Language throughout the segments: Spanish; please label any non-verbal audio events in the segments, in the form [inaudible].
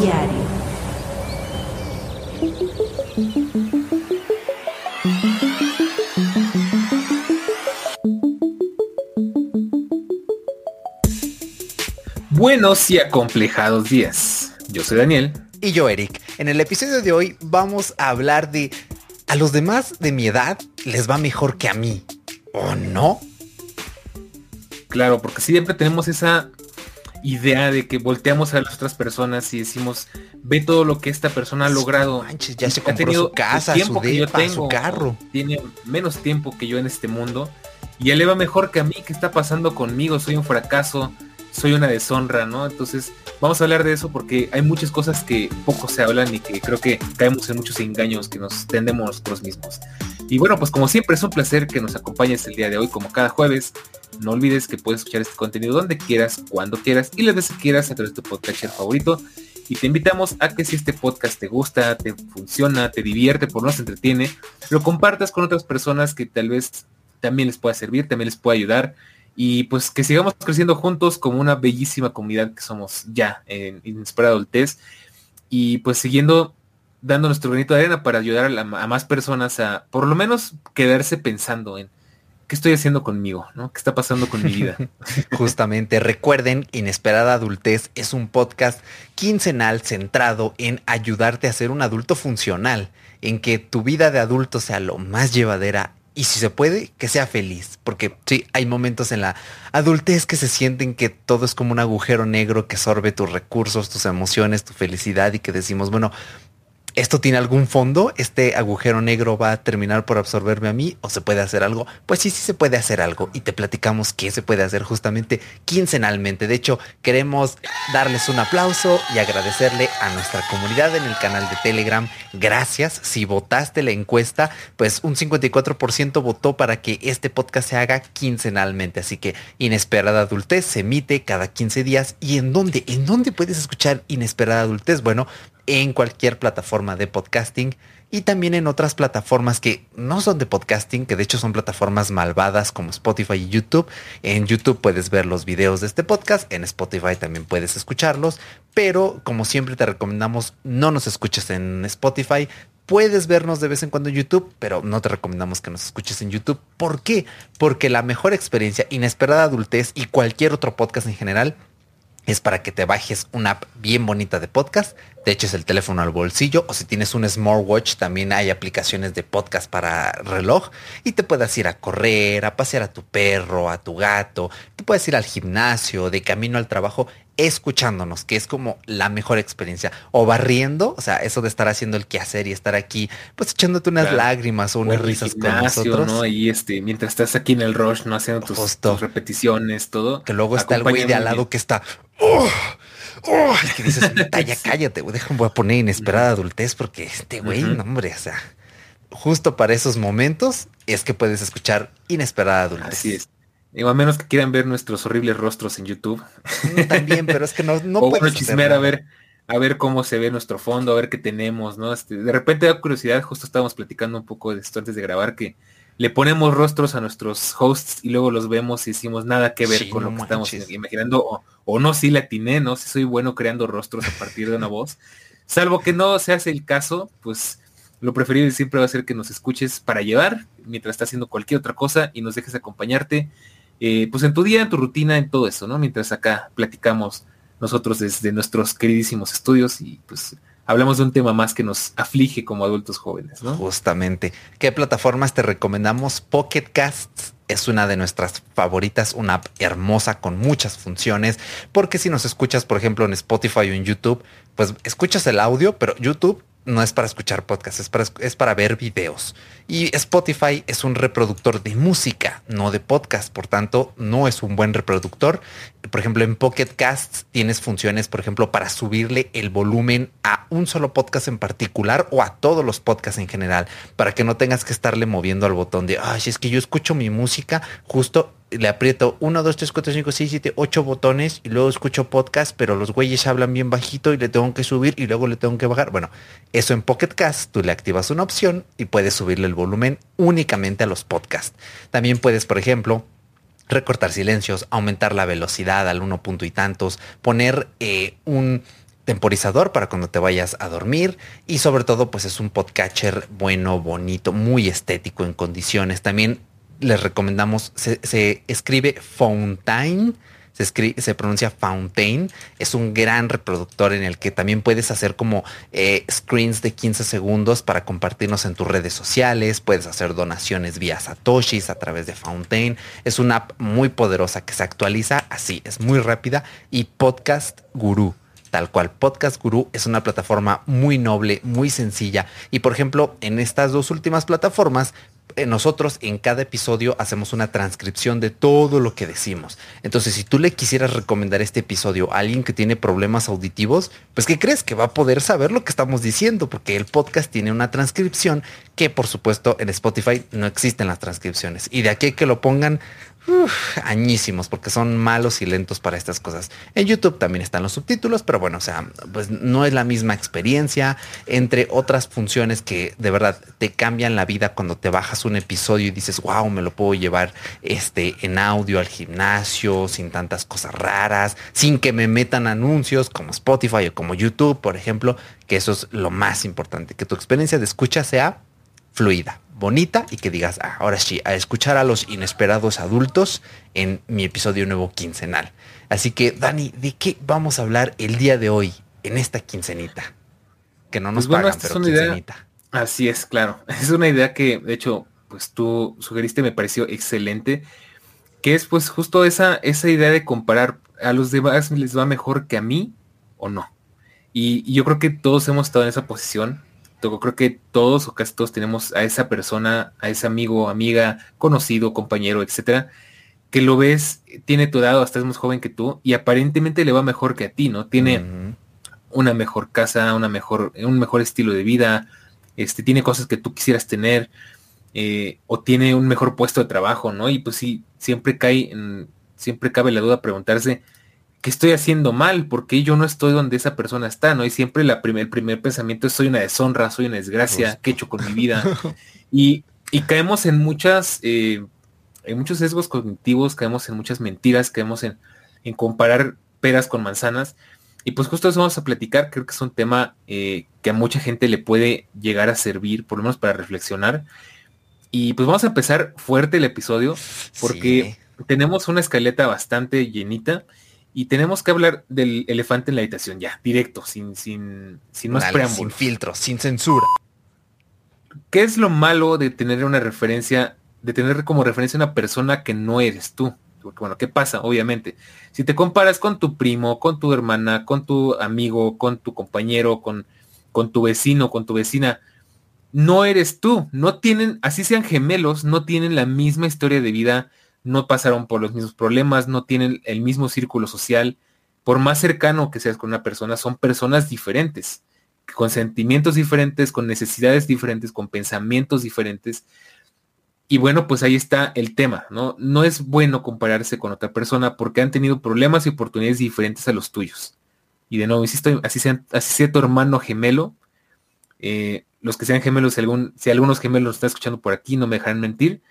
Diario. Buenos y acomplejados días. Yo soy Daniel. Y yo, Eric. En el episodio de hoy vamos a hablar de... A los demás de mi edad les va mejor que a mí. ¿O no? Claro, porque siempre tenemos esa idea de que volteamos a las otras personas y decimos, ve todo lo que esta persona ha logrado. Manches, ya se compró su casa, su que yo tengo, su carro. Tiene menos tiempo que yo en este mundo y él le va mejor que a mí. ¿Qué está pasando conmigo? Soy un fracaso, soy una deshonra, ¿no? Entonces vamos a hablar de eso porque hay muchas cosas que poco se hablan y que creo que caemos en muchos engaños que nos tendemos nosotros mismos. Y bueno, pues como siempre es un placer que nos acompañes el día de hoy, como cada jueves. No olvides que puedes escuchar este contenido donde quieras, cuando quieras y las veces que quieras a través de tu podcast favorito. Y te invitamos a que si este podcast te gusta, te funciona, te divierte, por nos entretiene, lo compartas con otras personas que tal vez también les pueda servir, también les pueda ayudar. Y pues que sigamos creciendo juntos como una bellísima comunidad que somos ya en Inesperada Adultez. Y pues siguiendo dando nuestro granito de arena para ayudar a, la- a más personas a por lo menos quedarse pensando en qué estoy haciendo conmigo, ¿no? ¿Qué está pasando con mi vida? [laughs] Justamente, recuerden, Inesperada Adultez es un podcast quincenal centrado en ayudarte a ser un adulto funcional, en que tu vida de adulto sea lo más llevadera y si se puede, que sea feliz. Porque sí, hay momentos en la adultez que se sienten que todo es como un agujero negro que sorbe tus recursos, tus emociones, tu felicidad y que decimos, bueno, ¿Esto tiene algún fondo? ¿Este agujero negro va a terminar por absorberme a mí? ¿O se puede hacer algo? Pues sí, sí se puede hacer algo. Y te platicamos qué se puede hacer justamente quincenalmente. De hecho, queremos darles un aplauso y agradecerle a nuestra comunidad en el canal de Telegram. Gracias. Si votaste la encuesta, pues un 54% votó para que este podcast se haga quincenalmente. Así que Inesperada Adultez se emite cada 15 días. ¿Y en dónde? ¿En dónde puedes escuchar Inesperada Adultez? Bueno, en cualquier plataforma de podcasting y también en otras plataformas que no son de podcasting, que de hecho son plataformas malvadas como Spotify y YouTube. En YouTube puedes ver los videos de este podcast, en Spotify también puedes escucharlos, pero como siempre te recomendamos no nos escuches en Spotify. Puedes vernos de vez en cuando en YouTube, pero no te recomendamos que nos escuches en YouTube. ¿Por qué? Porque la mejor experiencia, inesperada adultez y cualquier otro podcast en general es para que te bajes una app bien bonita de podcast, te eches el teléfono al bolsillo o si tienes un smartwatch también hay aplicaciones de podcast para reloj y te puedas ir a correr, a pasear a tu perro, a tu gato, te puedes ir al gimnasio, de camino al trabajo escuchándonos, que es como la mejor experiencia. O barriendo, o sea, eso de estar haciendo el quehacer y estar aquí, pues echándote unas Claro. lágrimas o O unas el risas con gimnasio, nosotros. ¿no? Y este, mientras estás aquí en el rush, ¿no? Haciendo tus, repeticiones, todo. Que luego está el güey de al lado que está. "Oh, oh", y que dices, [laughs] "Neta, ya cállate, güey. Déjame, voy a poner inesperada adultez porque este güey, Ujú. no, hombre, o sea, justo para esos momentos es que puedes escuchar inesperada adultez. Así es. Digo, a menos que quieran ver nuestros horribles rostros en YouTube. Mm, También, pero es que no, no [laughs] o puedes. chismear a ver, a ver cómo se ve nuestro fondo, a ver qué tenemos, ¿no? Este, de repente da curiosidad, justo estábamos platicando un poco de esto antes de grabar, que le ponemos rostros a nuestros hosts y luego los vemos y decimos nada que ver Sí, con no lo que estamos imaginando, o, o no, si la atiné, ¿no? Si soy bueno creando rostros a partir de una voz. Salvo que no se hace el caso, pues lo preferible siempre va a ser que nos escuches para llevar, mientras estás haciendo cualquier otra cosa y nos dejes acompañarte, eh, pues en tu día, en tu rutina, en todo eso, ¿no? Mientras acá platicamos nosotros desde nuestros queridísimos estudios y pues hablamos de un tema más que nos aflige como adultos jóvenes, ¿no? Justamente. ¿Qué plataformas te recomendamos? Pocket Casts es una de nuestras favoritas, una app hermosa con muchas funciones, porque si nos escuchas, por ejemplo, en Spotify o en YouTube, pues escuchas el audio, pero YouTube no es para escuchar podcasts, es para, es para ver videos. Y Spotify es un reproductor de música, no de podcast, por tanto, no es un buen reproductor. Por ejemplo, en Pocket Casts tienes funciones, por ejemplo, para subirle el volumen a un solo podcast en particular o a todos los podcasts en general, para que no tengas que estarle moviendo al botón de, ay, es que yo escucho mi música, justo le aprieto 1, 2, 3, 4, 5, 6, 7, 8 botones y luego escucho podcast, pero los güeyes hablan bien bajito y le tengo que subir y luego le tengo que bajar. Bueno, eso en Pocket Cast, tú le activas una opción y puedes subirle el volumen únicamente a los podcasts. También puedes, por ejemplo, recortar silencios, aumentar la velocidad al uno punto y tantos, poner eh, un temporizador para cuando te vayas a dormir y sobre todo pues es un podcatcher bueno, bonito, muy estético en condiciones. También les recomendamos, se, se escribe Fountain se, pronuncia Fountain. Es un gran reproductor en el que también puedes hacer como eh, screens de 15 segundos para compartirnos en tus redes sociales. Puedes hacer donaciones vía Satoshis a través de Fountain. Es una app muy poderosa que se actualiza así, es muy rápida. Y Podcast Guru tal cual. Podcast Guru es una plataforma muy noble, muy sencilla. Y por ejemplo, en estas dos últimas plataformas eh, nosotros en cada episodio hacemos una transcripción de todo lo que decimos. Entonces, si tú le quisieras recomendar este episodio a alguien que tiene problemas auditivos, pues ¿qué crees? Que va a poder saber lo que estamos diciendo, porque el podcast tiene una transcripción que por supuesto en Spotify no existen las transcripciones. Y de aquí que lo pongan añísimos porque son malos y lentos para estas cosas. En YouTube también están los subtítulos, pero bueno, o sea, pues no es la misma experiencia entre otras funciones que de verdad te cambian la vida cuando te bajas un episodio y dices, wow, me lo puedo llevar este en audio al gimnasio sin tantas cosas raras, sin que me metan anuncios como Spotify o como YouTube, por ejemplo, que eso es lo más importante, que tu experiencia de escucha sea fluida bonita y que digas, ah, ahora sí, a escuchar a los inesperados adultos en mi episodio nuevo quincenal. Así que, Dani, ¿de qué vamos a hablar el día de hoy en esta quincenita? Que no nos pues pagan, pero quincenita. así es, claro. [laughs] Es una idea que, de hecho, pues tú sugeriste, me pareció excelente, que es pues justo esa, esa idea de comparar a los demás les va mejor que a mí o no. y yo creo que todos hemos estado en esa posición creo que todos o casi todos tenemos a esa persona, a ese amigo, amiga, conocido, compañero, etcétera, que lo ves, tiene tu edad hasta es más joven que tú y aparentemente le va mejor que a ti, ¿no? Tiene una mejor casa, una mejor, un mejor estilo de vida, este, tiene cosas que tú quisieras tener, eh, o tiene un mejor puesto de trabajo, ¿no? Y pues sí, siempre cae, en, siempre cabe la duda preguntarse, ¿qué estoy haciendo mal? porque yo no estoy donde esa persona está? ¿No? Y siempre la primer, el primer pensamiento es soy una deshonra, soy una desgracia, ¿qué he hecho con mi vida? [laughs] y, caemos en muchas, eh, en muchos sesgos cognitivos, caemos en muchas mentiras, caemos en, en, comparar peras con manzanas. Y pues justo eso vamos a platicar, creo que es un tema eh, que a mucha gente le puede llegar a servir, por lo menos para reflexionar. Y pues vamos a empezar fuerte el episodio, porque tenemos una escaleta bastante llenita y tenemos que hablar del elefante en la habitación ya, directo, sin, sin, sin más preámbulos. Sin filtro, sin censura. ¿Qué es lo malo de tener una referencia, de tener como referencia una persona que no eres tú? Porque bueno, ¿qué pasa? Obviamente, si te comparas con tu primo, con tu hermana, con tu amigo, con tu compañero, con, con tu vecino, con tu vecina, no eres tú. No tienen, así sean gemelos, no tienen la misma historia de vida, no pasaron por los mismos problemas, no tienen el mismo círculo social. Por más cercano que seas con una persona, son personas diferentes, con sentimientos diferentes, con necesidades diferentes, con pensamientos diferentes. Y bueno, pues ahí está el tema, ¿no? No es bueno compararse con otra persona porque han tenido problemas y oportunidades diferentes a los tuyos. Y de nuevo, insisto, así sea, tu hermano gemelo, eh, los que sean gemelos, si algunos gemelos están escuchando por aquí, no me dejarán mentir,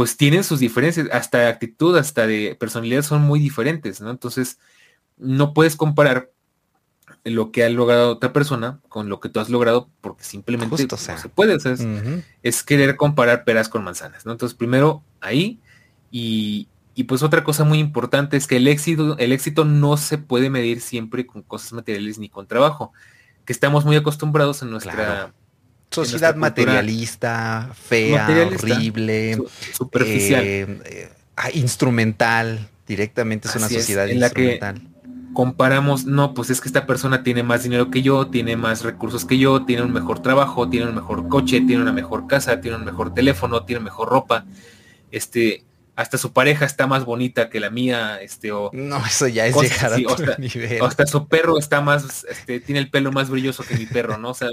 pues tienen sus diferencias, hasta de actitud, hasta de personalidad son muy diferentes, ¿no? Entonces, no puedes comparar lo que ha logrado otra persona con lo que tú has logrado porque simplemente no se puede, es querer comparar peras con manzanas, ¿no? Entonces, primero ahí y, y, pues otra cosa muy importante es que el éxito, el éxito no se puede medir siempre con cosas materiales ni con trabajo, que estamos muy acostumbrados en nuestra sociedad materialista, fea, horrible, superficial, eh, ah, instrumental, directamente es una sociedad en instrumental. La que comparamos, no, pues es que esta persona tiene más dinero que yo, tiene más recursos que yo, tiene un mejor trabajo, tiene un mejor coche, tiene una mejor casa, tiene un mejor teléfono, tiene mejor ropa. Este, hasta su pareja está más bonita que la mía, este, o... No, eso ya es llegar a hasta, nivel. hasta su perro está más, este, tiene el pelo más brilloso que mi perro, ¿no? O sea,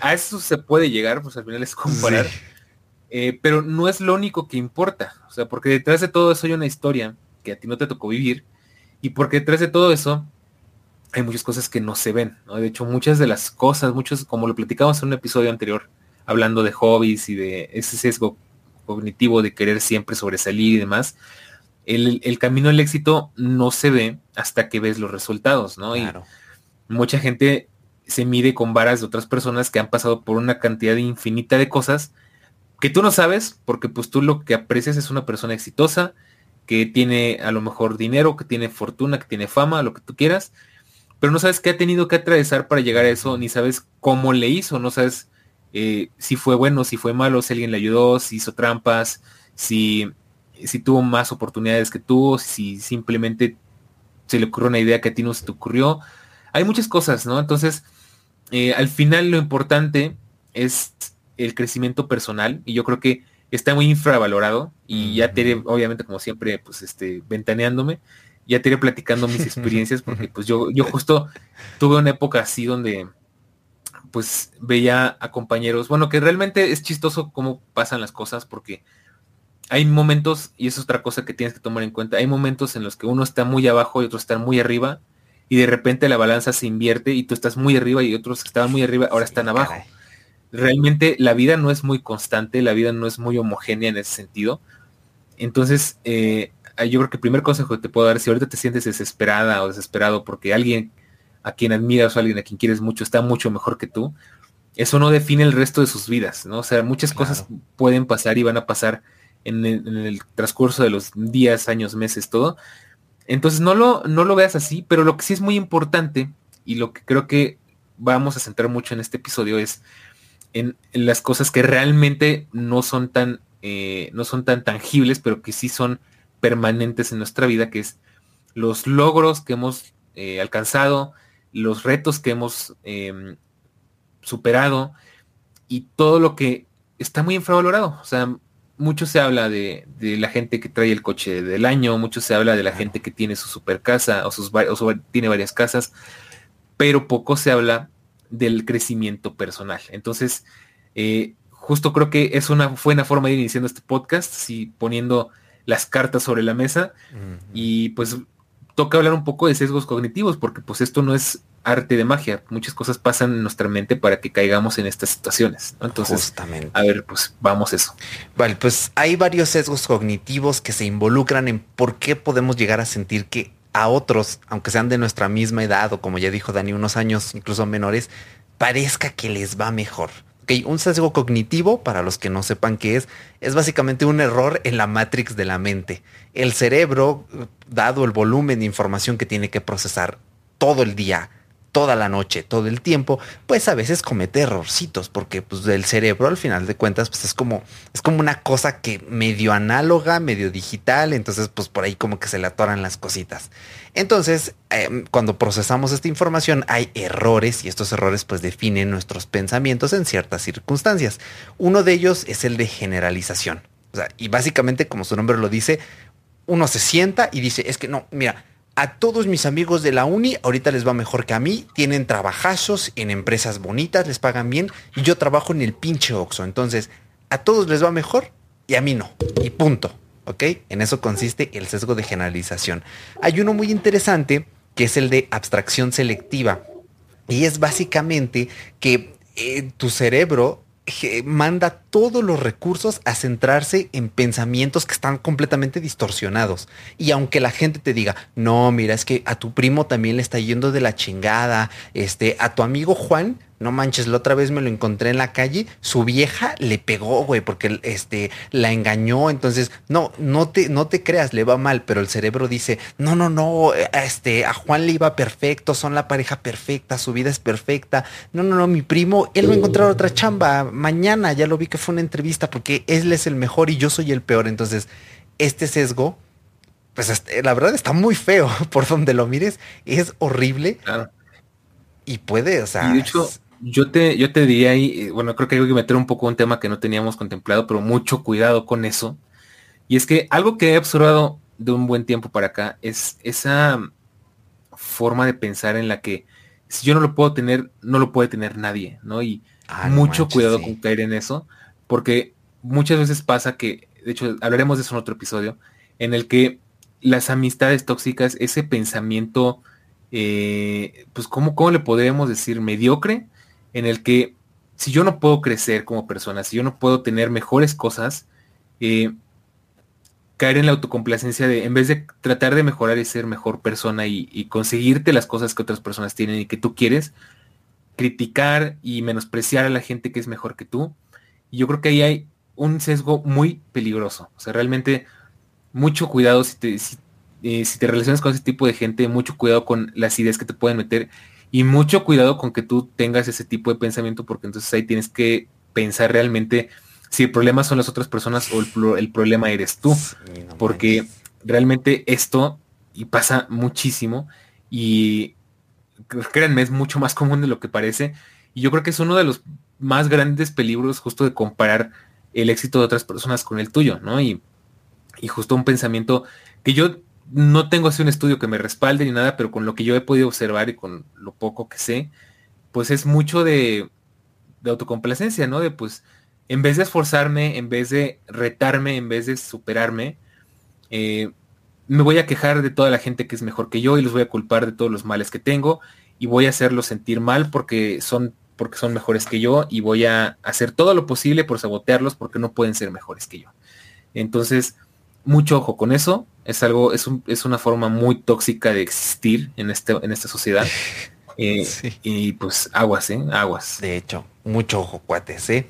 a eso se puede llegar, pues al final es comparar. Eh, pero no es lo único que importa, o sea, porque detrás de todo eso hay una historia que a ti no te tocó vivir, y porque detrás de todo eso hay muchas cosas que no se ven, ¿no? De hecho, muchas de las cosas, muchos, como lo platicamos en un episodio anterior, hablando de hobbies y de ese sesgo cognitivo de querer siempre sobresalir y demás, el, camino al éxito no se ve hasta que ves los resultados, ¿no? mucha gente se mide con varas de otras personas que han pasado por una cantidad infinita de cosas que tú no sabes, porque pues tú lo que aprecias es una persona exitosa, que tiene a lo mejor dinero, que tiene fortuna, que tiene fama, lo que tú quieras, pero no sabes qué ha tenido que atravesar para llegar a eso, ni sabes cómo le hizo, no sabes eh, si fue bueno, si fue malo, si alguien le ayudó, si hizo trampas, si, si tuvo más oportunidades que tú, si simplemente se le ocurrió una idea que a ti no se te ocurrió. Hay muchas cosas, ¿no? Entonces, eh, al final lo importante es el crecimiento personal y yo creo que está muy infravalorado y ya te iré, obviamente como siempre, pues este, ventaneándome, ya te iré platicando mis [laughs] experiencias porque pues yo, yo justo tuve una época así donde pues veía a compañeros, bueno, que realmente es chistoso cómo pasan las cosas porque hay momentos, y eso es otra cosa que tienes que tomar en cuenta, hay momentos en los que uno está muy abajo y otro está muy arriba y de repente la balanza se invierte y tú estás muy arriba y otros que estaban muy arriba ahora están abajo realmente la vida no es muy constante, la vida no es muy homogénea en ese sentido. Entonces, eh, yo creo que el primer consejo que te puedo dar, si ahorita te sientes desesperada o desesperado porque alguien a quien admiras o alguien a quien quieres mucho está mucho mejor que tú, eso no define el resto de sus vidas, ¿no? O sea, muchas cosas pueden pasar y van a pasar en el, transcurso de los días, años, meses, todo. Entonces no lo, no lo veas así, pero lo que sí es muy importante y lo que creo que vamos a centrar mucho en este episodio es en, las cosas que realmente no son tan, eh, no son tan tangibles, pero que sí son permanentes en nuestra vida, que es los logros que hemos eh, alcanzado, los retos que hemos em, superado y todo lo que está muy infravalorado. O sea, mucho se habla de, la gente que trae el coche del año, mucho se habla de la gente que tiene su super casa o, sus, o tiene varias casas, pero poco se habla del crecimiento personal. Entonces, eh, justo creo que es una buena forma de ir iniciando este podcast, si poniendo las cartas sobre la mesa y pues toca hablar un poco de sesgos cognitivos porque pues esto no es arte de magia, muchas cosas pasan en nuestra mente para que caigamos en estas situaciones. Entonces, a ver, pues vamos eso. Vale, pues hay varios sesgos cognitivos que se involucran en por qué podemos llegar a sentir que a otros, aunque sean de nuestra misma edad o como ya dijo Dani, unos años incluso menores, parezca que les va mejor. Un sesgo cognitivo, para los que no sepan qué es, es básicamente un error en la matrix de la mente. El cerebro, dado el volumen de información que tiene que procesar todo el día, toda la noche, todo el tiempo, pues a veces comete errorcitos, porque pues el cerebro al final de cuentas pues es como, es como una cosa que medio análoga, medio digital, entonces pues por ahí como que se le atoran las cositas. Entonces, em, cuando procesamos esta información hay errores y estos errores pues definen nuestros pensamientos en ciertas circunstancias. Uno de ellos es el de generalización. y básicamente, como su nombre lo dice, uno se sienta y dice, es que no, mira, a todos mis amigos de la uni, ahorita les va mejor que a mí, tienen trabajazos en empresas bonitas, les pagan bien y yo trabajo en el pinche Oxxo. Entonces, a todos les va mejor y a mí no. Y punto. ¿Ok? En eso consiste el sesgo de generalización. Hay uno muy interesante que es el de abstracción selectiva. Y es básicamente que eh, tu cerebro manda todos los recursos a centrarse en pensamientos que están completamente distorsionados. Y aunque la gente te diga, no, mira, es que a tu primo también le está yendo de la chingada, este, a tu amigo Juan no manches, la otra vez me lo encontré en la calle, su vieja le pegó, güey, porque este la engañó, entonces, no, no te no te creas, le va mal, pero el cerebro dice, "No, no, no, este a Juan le iba perfecto, son la pareja perfecta, su vida es perfecta." No, no, no, mi primo, él va a encontrar otra chamba mañana, ya lo vi que fue una entrevista porque él es el mejor y yo soy el peor, entonces, este sesgo pues este, la verdad está muy feo [laughs] por donde lo mires, es horrible. Y puede, o sea, yo te, yo te diría ahí, eh, bueno, creo que hay que meter un poco un tema que no teníamos contemplado, pero mucho cuidado con eso. Y es que algo que he observado de un buen tiempo para acá es esa forma de pensar en la que si yo no lo puedo tener, no lo puede tener nadie, ¿no? Y ah, mucho cuidado con caer en eso, porque muchas veces pasa que, de hecho, hablaremos de eso en otro episodio, en el que las amistades tóxicas, ese pensamiento, eh, pues, ¿cómo, ¿cómo le podríamos decir? Mediocre, en el que si yo no puedo crecer como persona, si yo no puedo tener mejores cosas, eh, caer en la autocomplacencia de, en vez de tratar de mejorar y ser mejor persona y, conseguirte las cosas que otras personas tienen y que tú quieres, criticar y menospreciar a la gente que es mejor que tú. Y yo creo que ahí hay un sesgo muy peligroso. O sea, realmente mucho cuidado si te, si, eh, si te relacionas con ese tipo de gente, mucho cuidado con las ideas que te pueden meter y mucho cuidado con que tú tengas ese tipo de pensamiento porque entonces ahí tienes que pensar realmente si el problema son las otras personas o el, problema eres tú. porque realmente esto y pasa muchísimo y créanme es mucho más común de lo que parece y yo creo que es uno de los más grandes peligros justo de comparar el éxito de otras personas con el tuyo, ¿no? Y, y justo un pensamiento que yo no tengo así un estudio que me respalde ni nada, pero con lo que yo he podido observar y con lo poco que sé, pues es mucho de, de autocomplacencia, ¿no? De pues, en vez de esforzarme, en vez de retarme, en vez de superarme, eh, me voy a quejar de toda la gente que es mejor que yo y los voy a culpar de todos los males que tengo y voy a hacerlos sentir mal porque son porque son mejores que yo y voy a hacer todo lo posible por sabotearlos porque no pueden ser mejores que yo. Entonces, mucho ojo con eso. Es algo, es, es una forma muy tóxica de existir en, este, en esta sociedad. [laughs] Eh, y pues aguas, ¿eh? Aguas. De hecho, mucho ojo, cuates, ¿eh?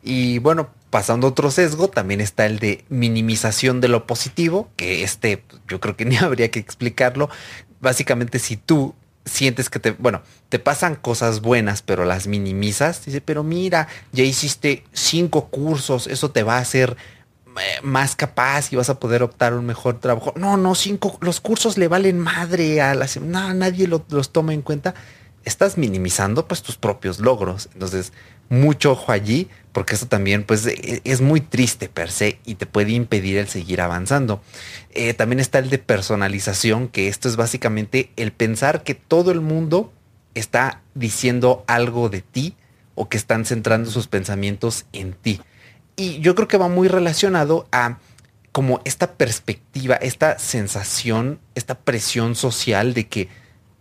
Y bueno, pasando a otro sesgo, también está el de minimización de lo positivo, que este yo creo que [laughs] ni habría que explicarlo. Básicamente, si tú sientes que te, bueno, te pasan cosas buenas, pero las minimizas, dice, pero mira, ya hiciste cinco cursos, eso te va a hacer más capaz y vas a poder optar un mejor trabajo. No, no, cinco, los cursos le valen madre a la no, nadie los toma en cuenta. Estás minimizando pues tus propios logros. Entonces, mucho ojo allí, porque eso también pues e, es muy triste per se y te puede impedir el seguir avanzando. Eh, también está el de personalización, que esto es básicamente el pensar que todo el mundo está diciendo algo de ti o que están centrando sus pensamientos en ti. Y yo creo que va muy relacionado a como esta perspectiva, esta sensación, esta presión social de que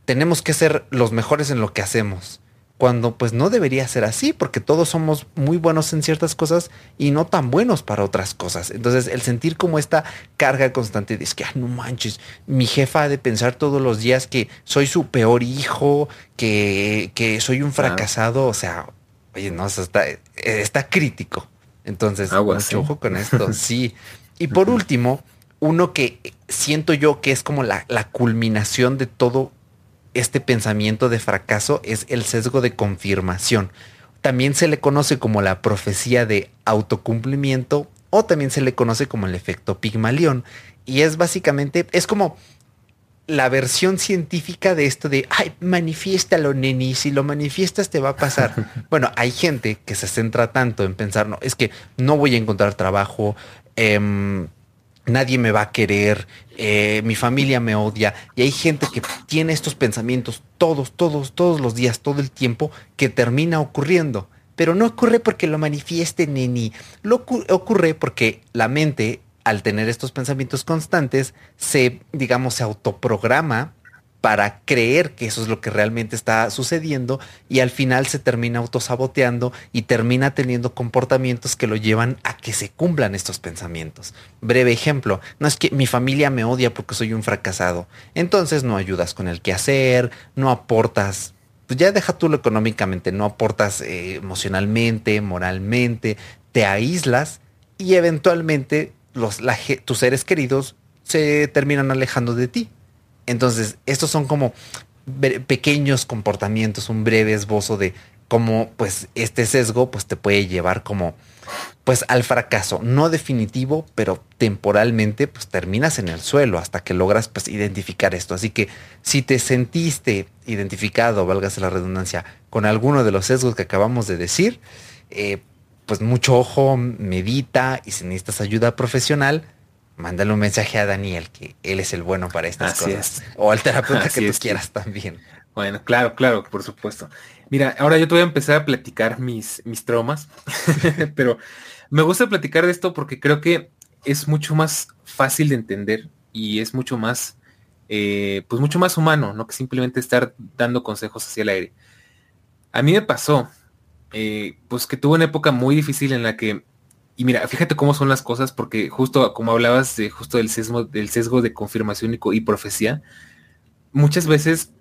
tenemos que ser los mejores en lo que hacemos. Cuando pues no debería ser así, porque todos somos muy buenos en ciertas cosas y no tan buenos para otras cosas. Entonces el sentir como esta carga constante de es que, no manches, mi jefa ha de pensar todos los días que soy su peor hijo, que, que soy un fracasado, o sea, oye, no, eso está, está crítico. Entonces, mucho ojo con esto, [laughs] sí. Y por último, uno que siento yo que es como la, la culminación de todo este pensamiento de fracaso es el sesgo de confirmación. También se le conoce como la profecía de autocumplimiento o también se le conoce como el efecto Pigmalión. Y es básicamente, es como la versión científica de esto de, ay, manifiéstalo, neni, si lo manifiestas te va a pasar. [laughs] bueno, hay gente que se centra tanto en pensar, no, es que no voy a encontrar trabajo, em, nadie me va a querer, eh, mi familia me odia, y hay gente que tiene estos pensamientos todos, todos, todos los días, todo el tiempo, que termina ocurriendo. Pero no ocurre porque lo manifieste, neni. Lo ocurre porque la mente al tener estos pensamientos constantes, se, digamos, se autoprograma para creer que eso es lo que realmente está sucediendo y al final se termina autosaboteando y termina teniendo comportamientos que lo llevan a que se cumplan estos pensamientos. Breve ejemplo, no es que mi familia me odia porque soy un fracasado, entonces no ayudas con el quehacer, no aportas pues ya deja tú lo económicamente, no aportas eh, emocionalmente, moralmente, te aíslas y eventualmente tus seres queridos se terminan alejando de ti. Entonces, estos son como pequeños comportamientos, un breve esbozo de cómo pues este sesgo pues te puede llevar como pues al fracaso, no definitivo, pero temporalmente pues terminas en el suelo hasta que logras pues identificar esto. Así que si te sentiste identificado, válgase la redundancia, con alguno de los sesgos que acabamos de decir, eh, pues mucho ojo, medita y si necesitas ayuda profesional, mándale un mensaje a Daniel, que él es el bueno para estas cosas. O al terapeuta que tú quieras también. Bueno, claro, claro, por supuesto. Mira, ahora yo te voy a empezar a platicar mis, mis traumas, [laughs] pero me gusta platicar de esto porque creo que es mucho más fácil de entender y es mucho más, eh, pues mucho más humano, no que simplemente estar dando consejos hacia el aire. A mí me pasó, eh, pues que tuve una época muy difícil en la que y mira, fíjate cómo son las cosas, porque justo como hablabas de justo del sesgo, del sesgo de confirmación y, profecía, muchas veces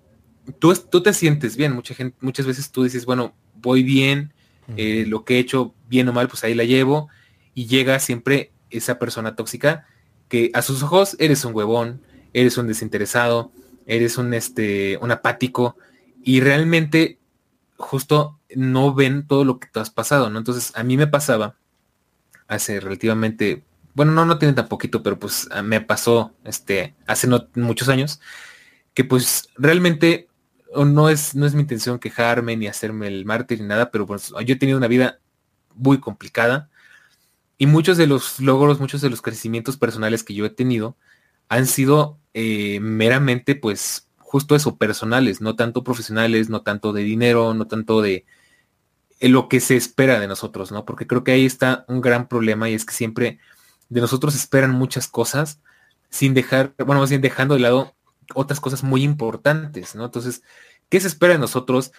tú, tú te sientes bien, mucha gente, muchas veces tú dices, bueno, voy bien, eh, lo que he hecho bien o mal, pues ahí la llevo, y llega siempre esa persona tóxica que a sus ojos eres un huevón, eres un desinteresado, eres un este un apático y realmente justo no ven todo lo que tú has pasado, ¿no? Entonces, a mí me pasaba hace relativamente, bueno, no, no tiene tan poquito, pero pues me pasó este, hace no muchos años, que pues realmente no es, no es mi intención quejarme ni hacerme el mártir ni nada, pero pues yo he tenido una vida muy complicada y muchos de los logros, muchos de los crecimientos personales que yo he tenido han sido eh, meramente pues justo eso, personales, no tanto profesionales, no tanto de dinero, no tanto de, lo que se espera de nosotros, ¿no? Porque creo que ahí está un gran problema y es que siempre de nosotros esperan muchas cosas sin dejar, bueno, más bien dejando de lado otras cosas muy importantes, ¿no? Entonces, ¿qué se espera de nosotros?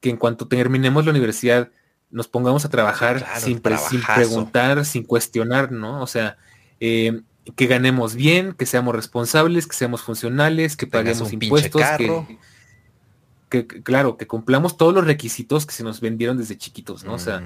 Que en cuanto terminemos la universidad nos pongamos a trabajar sin, sin, preguntar, sin cuestionar, ¿no? O sea, eh, que ganemos bien, que seamos responsables, que seamos funcionales, que paguemos impuestos, que que, claro, que cumplamos todos los requisitos que se nos vendieron desde chiquitos, ¿no? O sea,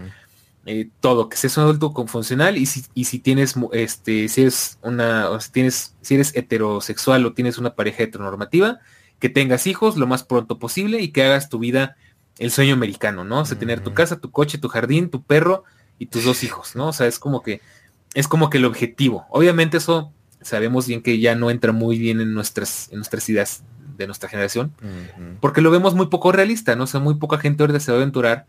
eh, todo, que seas un adulto con funcional y si, y si tienes, este, si eres una, o si tienes, si eres heterosexual o tienes una pareja heteronormativa, que tengas hijos lo más pronto posible y que hagas tu vida el sueño americano, ¿no? O sea, tener tu casa, tu coche, tu jardín, tu perro y tus dos hijos, ¿no? O sea, es como que, es como que el objetivo. Obviamente eso sabemos bien que ya no entra muy bien en nuestras, en nuestras ideas de nuestra generación, porque lo vemos muy poco realista, ¿no? O sea, muy poca gente ahorita se va a aventurar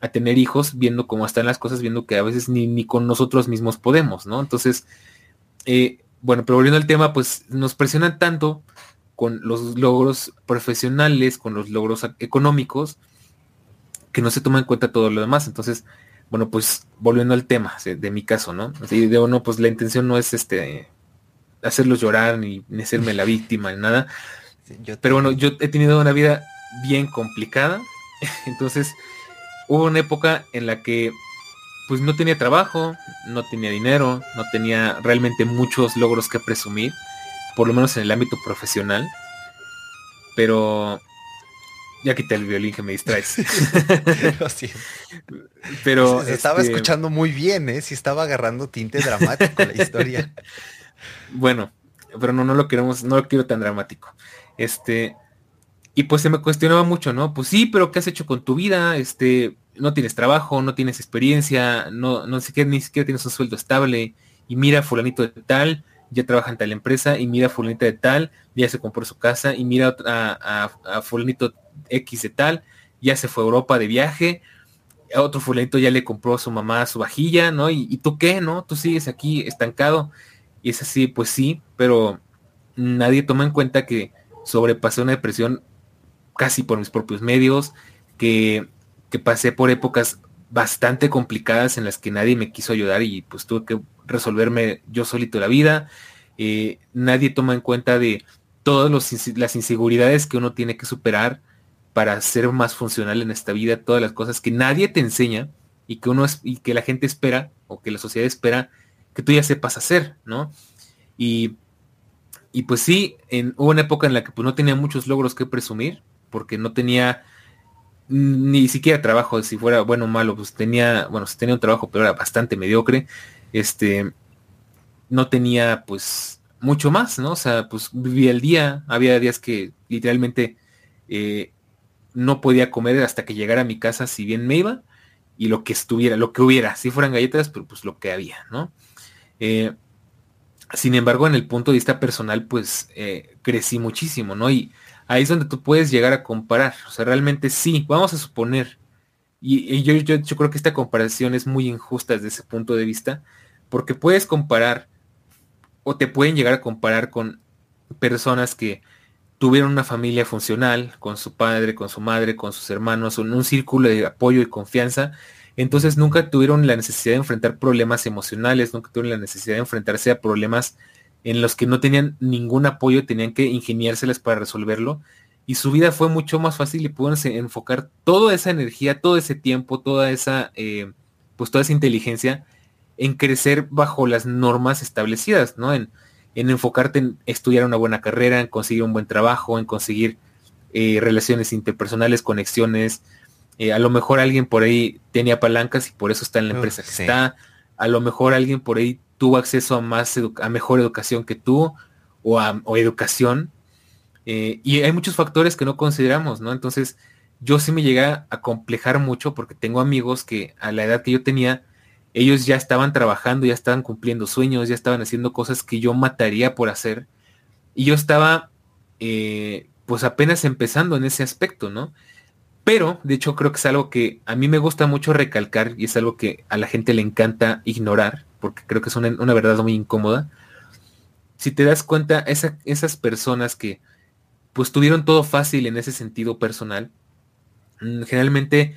a tener hijos viendo cómo están las cosas, viendo que a veces ni, ni con nosotros mismos podemos, ¿no? Entonces, eh, bueno, pero volviendo al tema, pues nos presionan tanto con los logros profesionales, con los logros económicos, que no se toma en cuenta todo lo demás. Entonces, bueno, pues volviendo al tema de, mi caso, ¿no? Así de no, pues la intención no es este hacerlos llorar ni, ni hacerme la víctima ni nada, pero bueno, yo he tenido una vida bien complicada. [laughs] Entonces, hubo una época en la que pues no tenía trabajo, no tenía dinero, no tenía realmente muchos logros que presumir, por lo menos en el ámbito profesional. Pero ya quité el violín que me distraes. [laughs] [laughs] Pero estaba este, escuchando muy bien, ¿eh? Si estaba agarrando tinte dramático la historia. Bueno, pero no, no lo queremos, no lo quiero tan dramático. Este, y pues se me cuestionaba mucho, ¿no? Pues sí, pero ¿qué has hecho con tu vida? Este, no tienes trabajo, no tienes experiencia, no, no siquiera, ni siquiera tienes un sueldo estable. Y mira fulanito de tal, ya trabaja en tal empresa, y mira fulanito de tal, ya se compró su casa, y mira a, a, fulanito X de tal, ya se fue a Europa de viaje, a otro fulanito ya le compró a su mamá su vajilla, ¿no? Y, y tú qué, ¿no? Tú sigues aquí estancado. Y es así, pues sí, pero nadie toma en cuenta que sobrepasé una depresión casi por mis propios medios, que, que pasé por épocas bastante complicadas en las que nadie me quiso ayudar y pues tuve que resolverme yo solito la vida. Eh, nadie toma en cuenta de todas las inseguridades que uno tiene que superar para ser más funcional en esta vida, todas las cosas que nadie te enseña y que uno y que la gente espera o que la sociedad espera que tú ya sepas hacer, ¿no? Y y pues sí, en, hubo una época en la que pues no tenía muchos logros que presumir, porque no tenía ni siquiera trabajo, si fuera bueno o malo, pues tenía, bueno, si tenía un trabajo, pero era bastante mediocre. Este, no tenía pues mucho más, ¿no? O sea, pues vivía el día, había días que literalmente eh, no podía comer hasta que llegara a mi casa, si bien me iba, y lo que estuviera, lo que hubiera, si fueran galletas, pero pues lo que había, ¿no? Eh, sin embargo, en el punto de vista personal, pues eh, crecí muchísimo, ¿no? Y ahí es donde tú puedes llegar a comparar. O sea, realmente sí, vamos a suponer. Y, yo, yo, yo, creo que esta comparación es muy injusta desde ese punto de vista, porque puedes comparar o te pueden llegar a comparar con personas que tuvieron una familia funcional, con su padre, con su madre, con sus hermanos, en un círculo de apoyo y confianza, entonces nunca tuvieron la necesidad de enfrentar problemas emocionales, nunca tuvieron la necesidad de enfrentarse a problemas en los que no tenían ningún apoyo, tenían que ingeniárselas para resolverlo. Y su vida fue mucho más fácil y pudieron enfocar toda esa energía, todo ese tiempo, toda esa, eh, pues toda esa inteligencia en crecer bajo las normas establecidas, ¿no? En, en enfocarte en estudiar una buena carrera, en conseguir un buen trabajo, en conseguir eh, relaciones interpersonales, conexiones. Eh, a lo mejor alguien por ahí tenía palancas y por eso está en la empresa que está. A lo mejor alguien por ahí tuvo acceso a más a mejor educación que tú o a o educación. Eh, y hay muchos factores que no consideramos, ¿no? Entonces, yo sí me llegué a complejar mucho porque tengo amigos que a la edad que yo tenía, ellos ya estaban trabajando, ya estaban cumpliendo sueños, ya estaban haciendo cosas que yo mataría por hacer. Y yo estaba, eh, pues apenas empezando en ese aspecto, ¿no? Pero, de hecho, creo que es algo que a mí me gusta mucho recalcar y es algo que a la gente le encanta ignorar, porque creo que es una, verdad muy incómoda. Si te das cuenta, esas personas que pues tuvieron todo fácil en ese sentido personal, mm, generalmente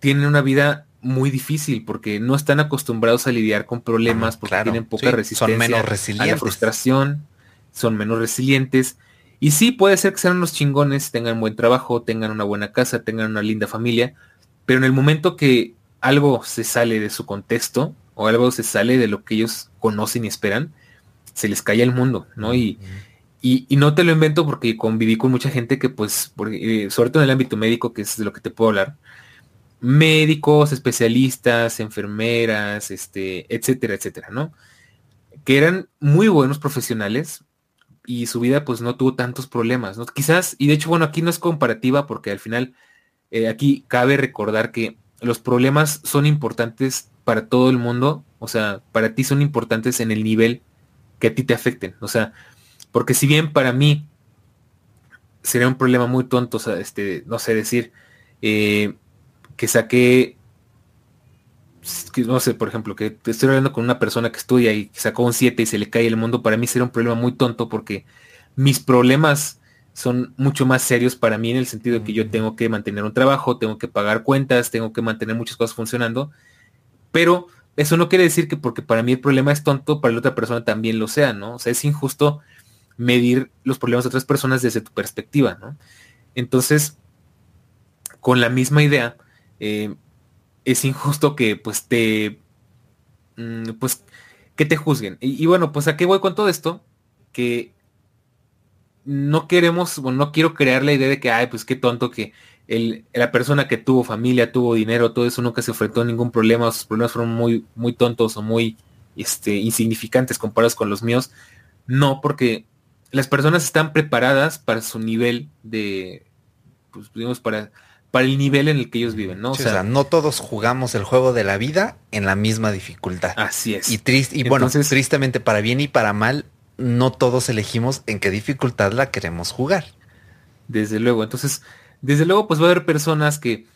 tienen una vida muy difícil porque no están acostumbrados a lidiar con problemas, porque tienen poca resistencia son menos resilientes. a la frustración, son menos resilientes. Y sí, puede ser que sean unos chingones, tengan buen trabajo, tengan una buena casa, tengan una linda familia, pero en el momento que algo se sale de su contexto o algo se sale de lo que ellos conocen y esperan, se les cae el mundo, ¿no? Y, y, no te lo invento porque conviví con mucha gente que pues, eh, sobre todo en el ámbito médico, que es de lo que te puedo hablar, médicos, especialistas, enfermeras, este, etcétera, etcétera, ¿no? Que eran muy buenos profesionales y su vida pues no tuvo tantos problemas, ¿no? Quizás, y de hecho, bueno, aquí no es comparativa porque al final eh, aquí cabe recordar que los problemas son importantes para todo el mundo, o sea, para ti son importantes en el nivel que a ti te afecten, o sea, porque si bien para mí sería un problema muy tonto, o sea, este, no sé decir, eh, que saqué, no sé, por ejemplo, que estoy hablando con una persona que estudia y sacó un 7 y se le cae el mundo, para mí sería un problema muy tonto porque mis problemas son mucho más serios para mí en el sentido de que yo tengo que mantener un trabajo, tengo que pagar cuentas, tengo que mantener muchas cosas funcionando, pero eso no quiere decir que porque para mí el problema es tonto, para la otra persona también lo sea, ¿no? O sea, es injusto medir los problemas de otras personas desde tu perspectiva, ¿no? Entonces, con la misma idea, eh, es injusto que pues te, mm, pues, que te juzguen. Y, bueno, pues a qué voy con todo esto, que no queremos, bueno, no quiero crear la idea de que, ay, pues qué tonto que el, la persona que tuvo familia, tuvo dinero, todo eso nunca se enfrentó a ningún problema, sus problemas fueron muy, muy tontos o muy este, insignificantes comparados con los míos. No, porque las personas están preparadas para su nivel de, pues digamos, para para el nivel en el que ellos viven, ¿no? O, sea, no todos jugamos el juego de la vida en la misma dificultad. Así es. Y, triste, y bueno, tristemente para bien y para mal, no todos elegimos en qué dificultad la queremos jugar. Desde luego, entonces, desde luego, pues va a haber personas que,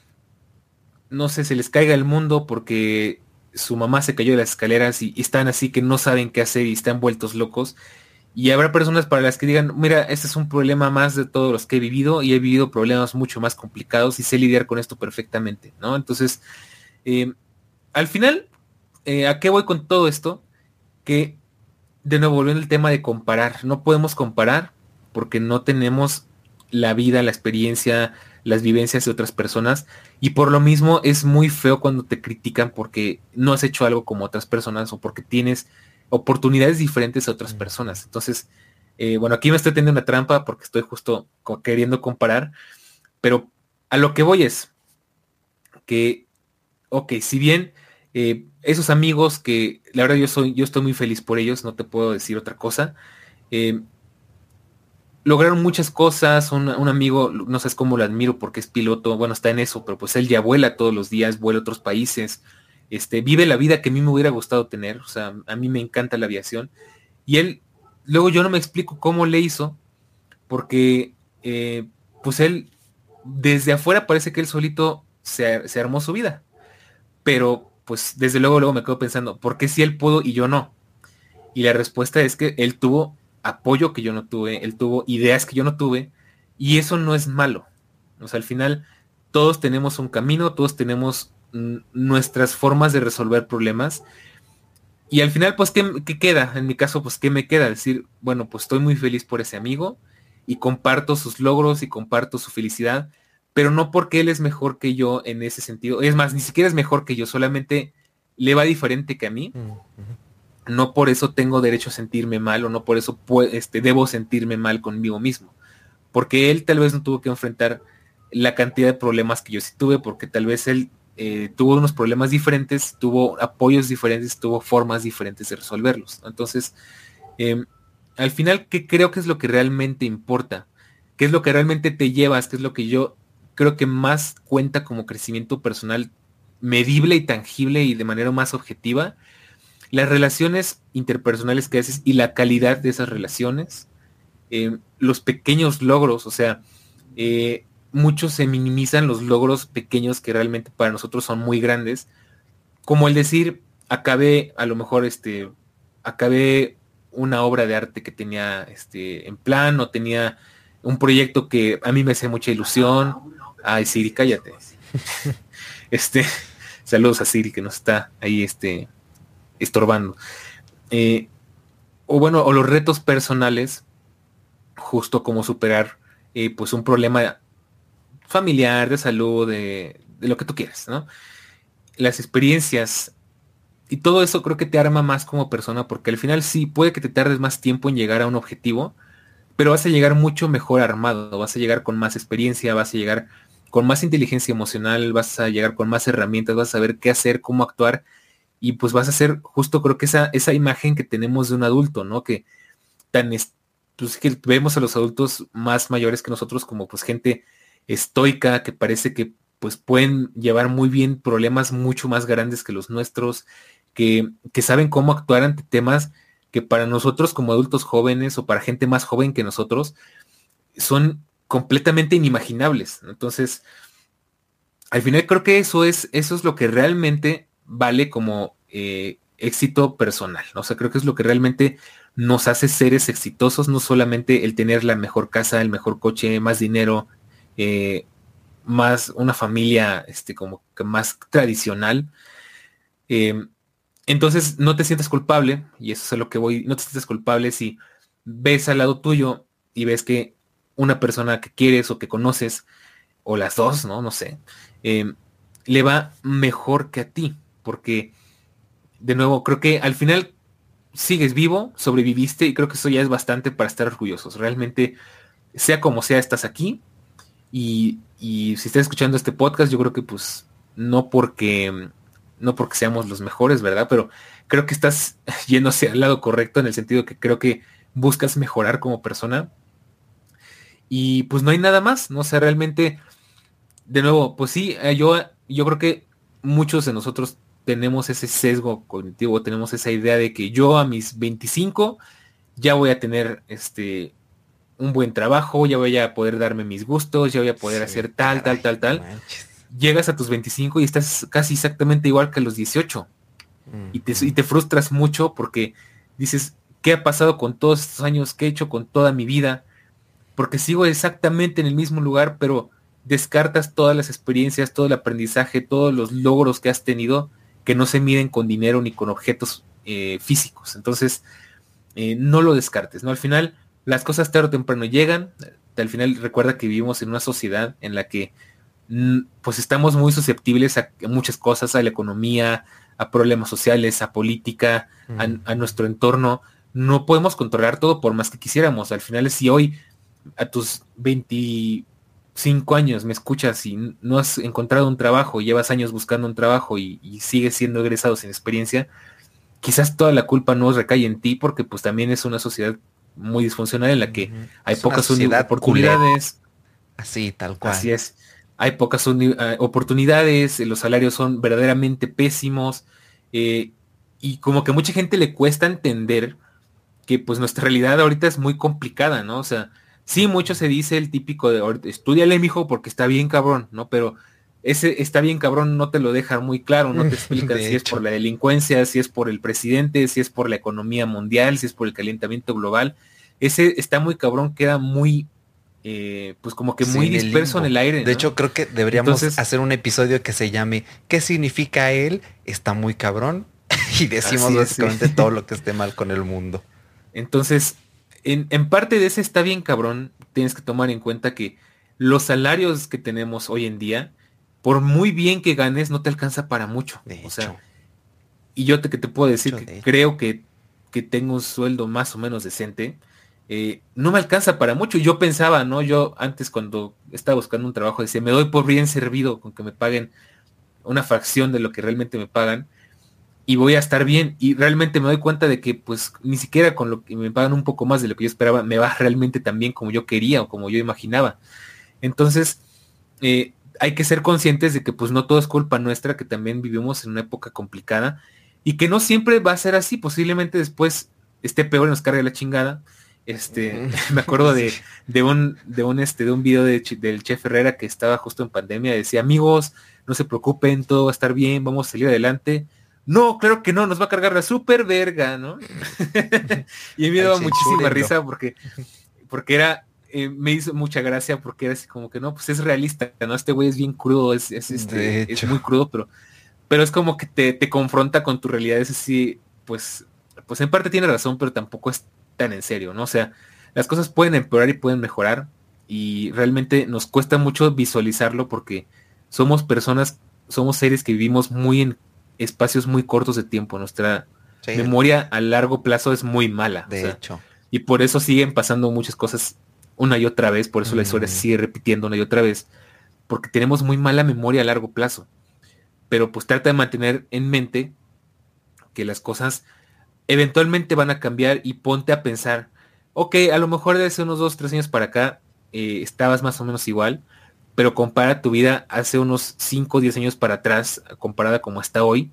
no sé, se les caiga el mundo porque su mamá se cayó de las escaleras y, y están así que no saben qué hacer y están vueltos locos. Y habrá personas para las que digan, mira, este es un problema más de todos los que he vivido y he vivido problemas mucho más complicados y sé lidiar con esto perfectamente, ¿no? Entonces, eh, al final, eh, ¿a qué voy con todo esto? Que, de nuevo, volviendo al tema de comparar, no podemos comparar porque no tenemos la vida, la experiencia, las vivencias de otras personas y por lo mismo es muy feo cuando te critican porque no has hecho algo como otras personas o porque tienes oportunidades diferentes a otras personas. Entonces, eh, bueno, aquí me estoy teniendo una trampa porque estoy justo queriendo comparar, pero a lo que voy es que, ok, si bien eh, esos amigos que la verdad yo soy, yo estoy muy feliz por ellos, no te puedo decir otra cosa. Eh, lograron muchas cosas, un, un, amigo, no sé cómo lo admiro porque es piloto, bueno, está en eso, pero pues él ya vuela todos los días, vuela a otros países, este, vive la vida que a mí me hubiera gustado tener, o sea, a mí me encanta la aviación. Y él, luego yo no me explico cómo le hizo, porque eh, pues él, desde afuera parece que él solito se, se, armó su vida. Pero pues desde luego luego me quedo pensando, ¿por qué si él pudo y yo no? Y la respuesta es que él tuvo apoyo que yo no tuve, él tuvo ideas que yo no tuve, y eso no es malo. O sea, al final todos tenemos un camino, todos tenemos nuestras formas de resolver problemas. Y al final, pues, ¿qué, queda? En mi caso, pues, ¿qué me queda? Decir, bueno, pues estoy muy feliz por ese amigo y comparto sus logros y comparto su felicidad, pero no porque él es mejor que yo en ese sentido. Es más, ni siquiera es mejor que yo, solamente le va diferente que a mí, no por eso tengo derecho a sentirme mal o no por eso este, debo sentirme mal conmigo mismo. Porque él tal vez no tuvo que enfrentar la cantidad de problemas que yo sí tuve, porque tal vez él eh, tuvo unos problemas diferentes, tuvo apoyos diferentes, tuvo formas diferentes de resolverlos. Entonces, em, al final, ¿qué creo que es lo que realmente importa? ¿Qué es lo que realmente te llevas? ¿Qué es lo que yo creo que más cuenta como crecimiento personal medible y tangible y de manera más objetiva? Las relaciones interpersonales que haces y la calidad de esas relaciones, em, los pequeños logros, o sea, eh, muchos se minimizan los logros pequeños que realmente para nosotros son muy grandes, como el decir, acabé, a lo mejor, este, acabé una obra de arte que tenía este, en plan o tenía un proyecto que a mí me hace mucha ilusión. Ay, Siri, cállate. [laughs] este, saludos a Siri que nos está ahí este, estorbando. Eh, o bueno, o los retos personales, justo como superar eh, pues un problema familiar, de salud, de, lo que tú quieras, ¿no? Las experiencias y todo eso creo que te arma más como persona porque al final sí puede que te tardes más tiempo en llegar a un objetivo, pero vas a llegar mucho mejor armado, vas a llegar con más experiencia, vas a llegar con más inteligencia emocional, vas a llegar con más herramientas, vas a saber qué hacer, cómo actuar y pues vas a ser justo creo que esa, esa imagen que tenemos de un adulto, ¿no? Que tan, pues que vemos a los adultos más mayores que nosotros como pues gente estoica, que parece que pues pueden llevar muy bien problemas mucho más grandes que los nuestros, que, que saben cómo actuar ante temas que para nosotros como adultos jóvenes o para gente más joven que nosotros son completamente inimaginables. Entonces, al final creo que eso es, eso es lo que realmente vale como eh, éxito personal. O sea, creo que es lo que realmente nos hace seres exitosos, no solamente el tener la mejor casa, el mejor coche, más dinero, eh, más una familia este, como que más tradicional. Em, entonces no te sientes culpable, y eso es a lo que voy, no te sientes culpable si ves al lado tuyo y ves que una persona que quieres o que conoces, o las dos, ¿no? No sé, em, le va mejor que a ti, porque de nuevo, creo que al final sigues vivo, sobreviviste y creo que eso ya es bastante para estar orgullosos. Realmente, sea como sea, estás aquí y, si estás escuchando este podcast, yo creo que pues no porque no porque seamos los mejores, ¿verdad? Pero creo que estás [laughs] yendo hacia el lado correcto en el sentido que creo que buscas mejorar como persona. Y pues no hay nada más, ¿no? O sea, realmente, de nuevo, pues sí, eh, yo, yo creo que muchos de nosotros tenemos ese sesgo cognitivo, tenemos esa idea de que yo a mis 25 ya voy a tener este un buen trabajo, ya voy a poder darme mis gustos, ya voy a poder hacer tal, tal, tal, tal. Llegas a tus 25 y estás casi exactamente igual que a los 18. y, te, y te frustras mucho porque dices, ¿qué ha pasado con todos estos años? ¿Qué he hecho con toda mi vida? Porque sigo exactamente en el mismo lugar, pero descartas todas las experiencias, todo el aprendizaje, todos los logros que has tenido que no se miden con dinero ni con objetos eh, físicos. Entonces, eh, no lo descartes, ¿no? Al final, las cosas tarde o temprano llegan. Al final recuerda que vivimos en una sociedad en la que mm, pues estamos muy susceptibles a muchas cosas, a la economía, a problemas sociales, a política, a, nuestro entorno. No podemos controlar todo por más que quisiéramos. Al final, si hoy a tus 25 años me escuchas y no has encontrado un trabajo, llevas años buscando un trabajo y, y, sigues siendo egresado sin experiencia, quizás toda la culpa no recae en ti porque pues también es una sociedad muy disfuncional en la que hay pocas oportunidades. Así, tal cual. Así es. Hay pocas eh, oportunidades, los salarios son verdaderamente pésimos eh, y como que mucha gente le cuesta entender que pues nuestra realidad ahorita es muy complicada, ¿no? O sea, sí, mucho se dice el típico de, estudiale, mijo, porque está bien cabrón, ¿no? Pero ese está bien cabrón no te lo deja muy claro, no te [laughs] explica si es por la delincuencia, si es por el presidente, si es por la economía mundial, si es por el calentamiento global. Ese está muy cabrón, queda muy, eh, pues como que muy disperso en el aire. De hecho, creo que deberíamos hacer un episodio que se llame ¿Qué significa él? Está muy cabrón. [laughs] y decimos básicamente todo lo que [laughs] esté mal con el mundo. Entonces, en, en parte de ese está bien cabrón, tienes que tomar en cuenta que los salarios que tenemos hoy en día, por muy bien que ganes, no te alcanza para mucho. o sea, y yo te, que te puedo decir que creo que, que, tengo un sueldo más o menos decente, eh, no me alcanza para mucho. Yo pensaba, ¿no? Yo antes cuando estaba buscando un trabajo decía, me doy por bien servido con que me paguen una fracción de lo que realmente me pagan y voy a estar bien. Y realmente me doy cuenta de que pues ni siquiera con lo que me pagan un poco más de lo que yo esperaba, me va realmente tan bien como yo quería o como yo imaginaba. Entonces, eh, hay que ser conscientes de que pues no todo es culpa nuestra, que también vivimos en una época complicada y que no siempre va a ser así, posiblemente después esté peor y nos cargue la chingada. Este, [laughs] me acuerdo de, de, un, de un, este, de un video de, del Chef Herrera que estaba justo en pandemia, decía, amigos, no se preocupen, todo va a estar bien, vamos a salir adelante. No, claro que no, nos va a cargar la super verga, ¿no? [laughs] y me daba muchísima risa porque, porque era, eh, me hizo mucha gracia porque era así como que no, pues es realista, ¿no? Este güey es bien crudo, es, este, es muy crudo, pero, pero es como que te, te confronta con tu realidad, es así, pues, pues en parte tiene razón, pero tampoco es tan en serio, ¿no? O sea, las cosas pueden empeorar y pueden mejorar y realmente nos cuesta mucho visualizarlo porque somos personas, somos seres que vivimos muy en espacios muy cortos de tiempo. Nuestra memoria a largo plazo es muy mala. De hecho. Y por eso siguen pasando muchas cosas una y otra vez, por eso la historia sigue repitiendo una y otra vez, porque tenemos muy mala memoria a largo plazo. Pero pues trata de mantener en mente que las cosas eventualmente van a cambiar y ponte a pensar, ok, a lo mejor de hace unos dos, tres años para acá eh, estabas más o menos igual, pero compara tu vida hace unos 5 o 10 años para atrás, comparada como está hoy,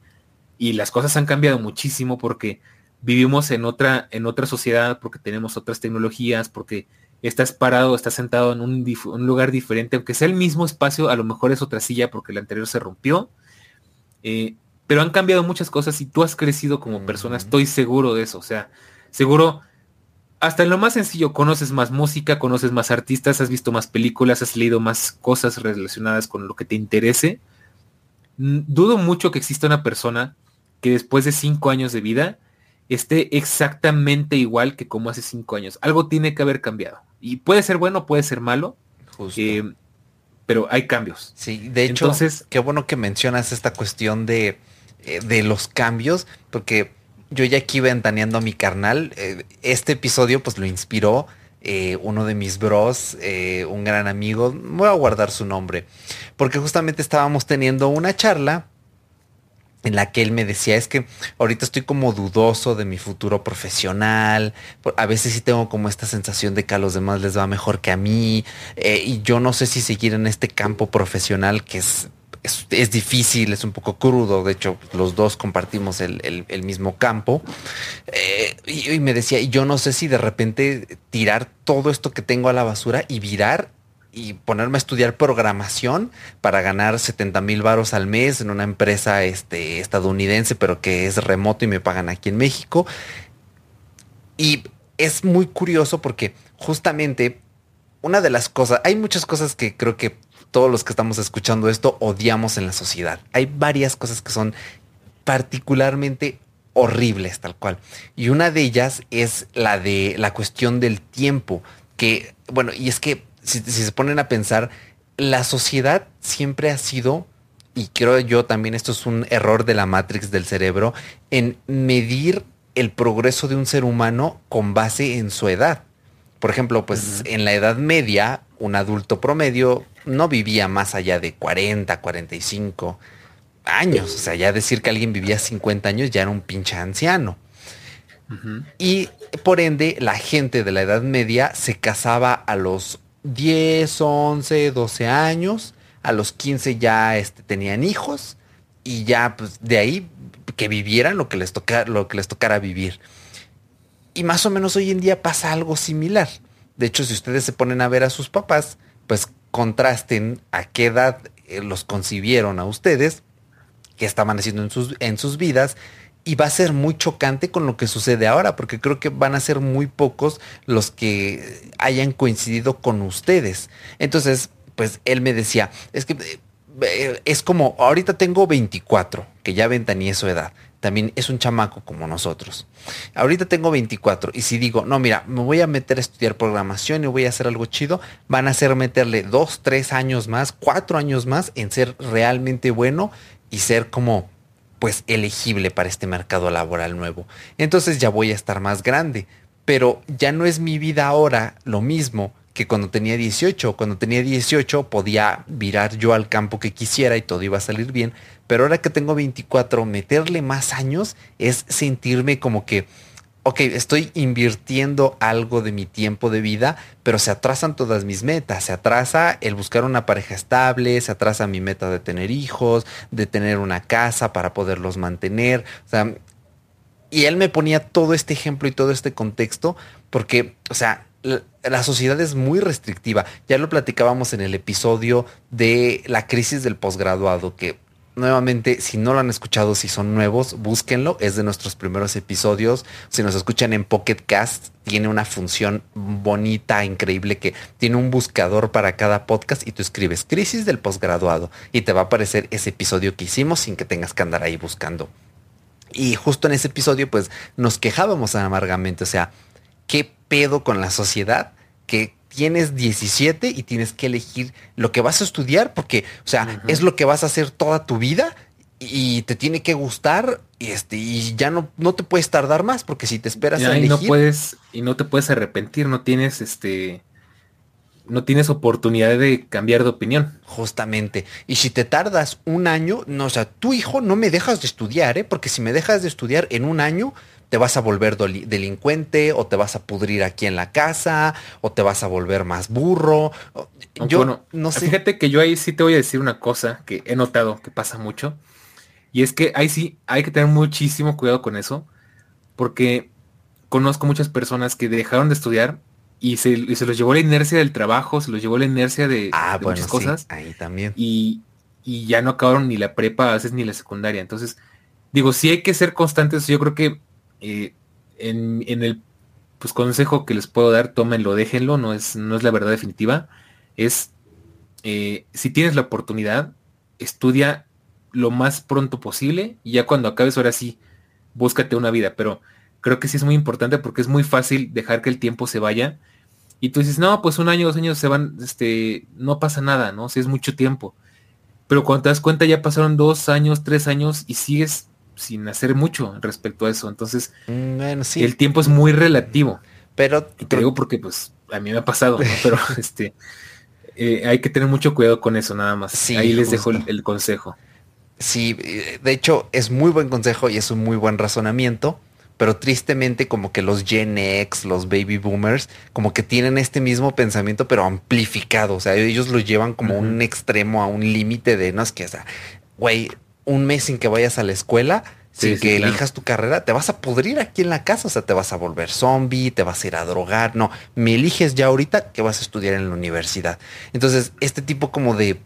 y las cosas han cambiado muchísimo porque vivimos en otra, en otra sociedad, porque tenemos otras tecnologías, porque estás parado, estás sentado en un, lugar diferente, aunque sea el mismo espacio, a lo mejor es otra silla porque la anterior se rompió. Eh, pero han cambiado muchas cosas y tú has crecido como persona, estoy seguro de eso. O sea, seguro hasta en lo más sencillo, conoces más música, conoces más artistas, has visto más películas, has leído más cosas relacionadas con lo que te interese. Dudo mucho que exista una persona que después de cinco años de vida esté exactamente igual que como hace cinco años. Algo tiene que haber cambiado. Y puede ser bueno, puede ser malo. Eh, pero hay cambios. Sí, de hecho, Entonces, qué bueno que mencionas esta cuestión de, eh, de los cambios, porque yo ya aquí ventaneando a mi carnal. Eh, este episodio pues lo inspiró eh, uno de mis bros, eh, un gran amigo. Voy a guardar su nombre. Porque justamente estábamos teniendo una charla en la que él me decía, es que ahorita estoy como dudoso de mi futuro profesional, a veces sí tengo como esta sensación de que a los demás les va mejor que a mí, y yo no sé si seguir en este campo profesional que es es, difícil, es un poco crudo, de hecho los dos compartimos el, mismo campo. Eh, y, me decía, y yo no sé si de repente tirar todo esto que tengo a la basura y virar y ponerme a estudiar programación para ganar 70 mil varos al mes en una empresa este, estadounidense, pero que es remoto y me pagan aquí en México. Y es muy curioso porque justamente una de las cosas, hay muchas cosas que creo que todos los que estamos escuchando esto odiamos en la sociedad. Hay varias cosas que son particularmente horribles, tal cual. Y una de ellas es la de la cuestión del tiempo, que, bueno, y es que si, se ponen a pensar, la sociedad siempre ha sido, y creo yo también esto es un error de la Matrix del cerebro, en medir el progreso de un ser humano con base en su edad. Por ejemplo, pues en la Edad Media, un adulto promedio no vivía más allá de 40, 45 años. O sea, ya decir que alguien vivía 50 años ya era un pinche anciano. Y por ende, la gente de la Edad Media se casaba a los 10, 11, 12 años. A los 15 ya este, tenían hijos. Y ya pues, de ahí que vivieran lo que, les lo que les tocara vivir. Y más o menos hoy en día pasa algo similar. De hecho, si ustedes se ponen a ver a sus papás, pues contrasten a qué edad eh, los concibieron a ustedes, qué estaban haciendo en sus, en sus vidas, y va a ser muy chocante con lo que sucede ahora, porque creo que van a ser muy pocos los que hayan coincidido con ustedes. Entonces, pues él me decía, es que eh, es como, ahorita tengo 24, que ya ventaní su edad también es un chamaco como nosotros. Ahorita tengo 24 y si digo, no, mira, me voy a meter a estudiar programación y voy a hacer algo chido, van a ser meterle dos, tres años más, cuatro años más en ser realmente bueno y ser como pues elegible para este mercado laboral nuevo. Entonces ya voy a estar más grande, pero ya no es mi vida ahora lo mismo que cuando tenía 18. Cuando tenía 18 podía virar yo al campo que quisiera y todo iba a salir bien, pero ahora que tengo 24, meterle más años es sentirme como que ok, estoy invirtiendo algo de mi tiempo de vida, pero se atrasan todas mis metas. Se atrasa el buscar una pareja estable, se atrasa mi meta de tener hijos, de tener una casa para poderlos mantener. O sea, y él me ponía todo este ejemplo y todo este contexto porque, o sea, la sociedad es muy restrictiva. Ya lo platicábamos en el episodio de la crisis del posgraduado, que nuevamente, si no lo han escuchado, si son nuevos, búsquenlo. Es de nuestros primeros episodios. Si nos escuchan en Pocket Cast, tiene una función bonita, increíble, que tiene un buscador para cada podcast y tú escribes crisis del posgraduado y te va a aparecer ese episodio que hicimos sin que tengas que andar ahí buscando. Y justo en ese episodio, pues nos quejábamos amargamente. O sea, ¿qué pedo con la sociedad? Que tienes 17 y tienes que elegir lo que vas a estudiar porque, o sea, es lo que vas a hacer toda tu vida y te tiene que gustar y este y ya no no te puedes tardar más porque si te esperas a elegir, no puedes y no te puedes arrepentir, no tienes este no tienes oportunidad de cambiar de opinión. Justamente. Y si te tardas un año, no, o sea, tu hijo no me dejas de estudiar, ¿eh? Porque si me dejas de estudiar en un año, te vas a volver delincuente o te vas a pudrir aquí en la casa o te vas a volver más burro. Yo no sé. Fíjate que yo ahí sí te voy a decir una cosa que he notado que pasa mucho. Y es que ahí sí hay que tener muchísimo cuidado con eso. Porque conozco muchas personas que dejaron de estudiar y se, los llevó la inercia del trabajo, se los llevó la inercia de, ah, muchas cosas. Ahí también. Y, y, ya no acabaron ni la prepa, a veces ni la secundaria. Entonces, digo, sí hay que ser constantes. Yo creo que eh, en, el pues, consejo que les puedo dar, tómenlo, déjenlo, no es, no es la verdad definitiva. Es, eh, si tienes la oportunidad, estudia lo más pronto posible y ya cuando acabes, ahora sí, búscate una vida. Pero creo que sí es muy importante porque es muy fácil dejar que el tiempo se vaya. Y tú dices, no, pues un año, dos años se van, este, no pasa nada, ¿no? Si es mucho tiempo. Pero cuando te das cuenta ya pasaron dos años, tres años y sigues sin hacer mucho respecto a eso. Entonces, mm, el tiempo es muy relativo. Pero te digo porque pues a mí me ha pasado, [laughs] pero este eh, hay que tener mucho cuidado con eso nada más. Ahí les dejo el, consejo. Sí, de hecho es muy buen consejo y es un muy buen razonamiento, pero tristemente como que los Gen X, los baby boomers, como que tienen este mismo pensamiento pero amplificado, o sea, ellos lo llevan como un extremo a un límite de, no es que, o sea, güey, un mes sin que vayas a la escuela, sin que elijas tu carrera, te vas a pudrir aquí en la casa, o sea, te vas a volver zombie, te vas a ir a drogar, no, me eliges ya ahorita que vas a estudiar en la universidad. Entonces, este tipo como de,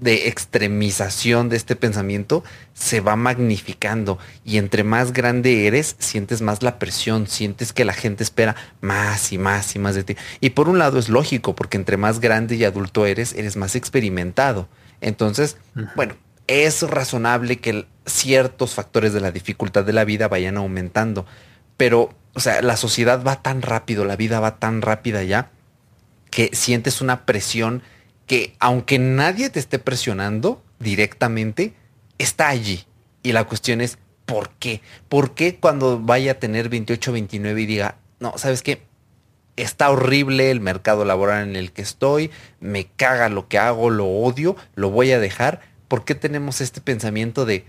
de extremización de este pensamiento se va magnificando y entre más grande eres, sientes más la presión, sientes que la gente espera más y más y más de ti. Y por un lado es lógico, porque entre más grande y adulto eres, eres más experimentado. Entonces, bueno, es razonable que ciertos factores de la dificultad de la vida vayan aumentando. Pero, o sea, la sociedad va tan rápido, la vida va tan rápida ya, que sientes una presión que aunque nadie te esté presionando directamente, está allí. Y la cuestión es, ¿por qué? ¿Por qué cuando vaya a tener 28, 29 y diga, no, ¿sabes qué? Está horrible el mercado laboral en el que estoy, me caga lo que hago, lo odio, lo voy a dejar ¿por qué tenemos este pensamiento de,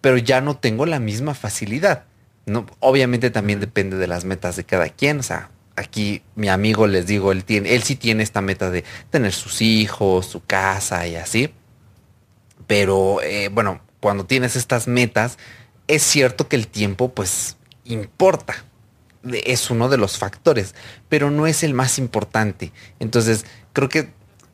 pero ya no tengo la misma facilidad? No, obviamente también depende de las metas de cada quien. O sea, aquí mi amigo les digo, él tiene, él sí tiene esta meta de tener sus hijos, su casa y así. Pero eh, bueno, cuando tienes estas metas, es cierto que el tiempo pues importa. Es uno de los factores, pero no es el más importante. Entonces, creo que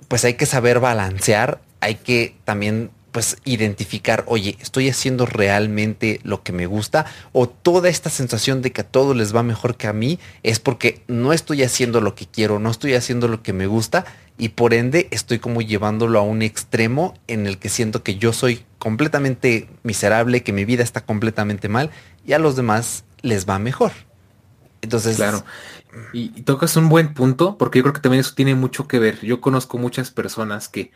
pues hay que saber balancear hay que también pues identificar, oye, estoy haciendo realmente lo que me gusta o toda esta sensación de que a todos les va mejor que a mí es porque no estoy haciendo lo que quiero, no estoy haciendo lo que me gusta y por ende estoy como llevándolo a un extremo en el que siento que yo soy completamente miserable, que mi vida está completamente mal y a los demás les va mejor. Entonces, claro. Y, y tocas un buen punto porque yo creo que también eso tiene mucho que ver. Yo conozco muchas personas que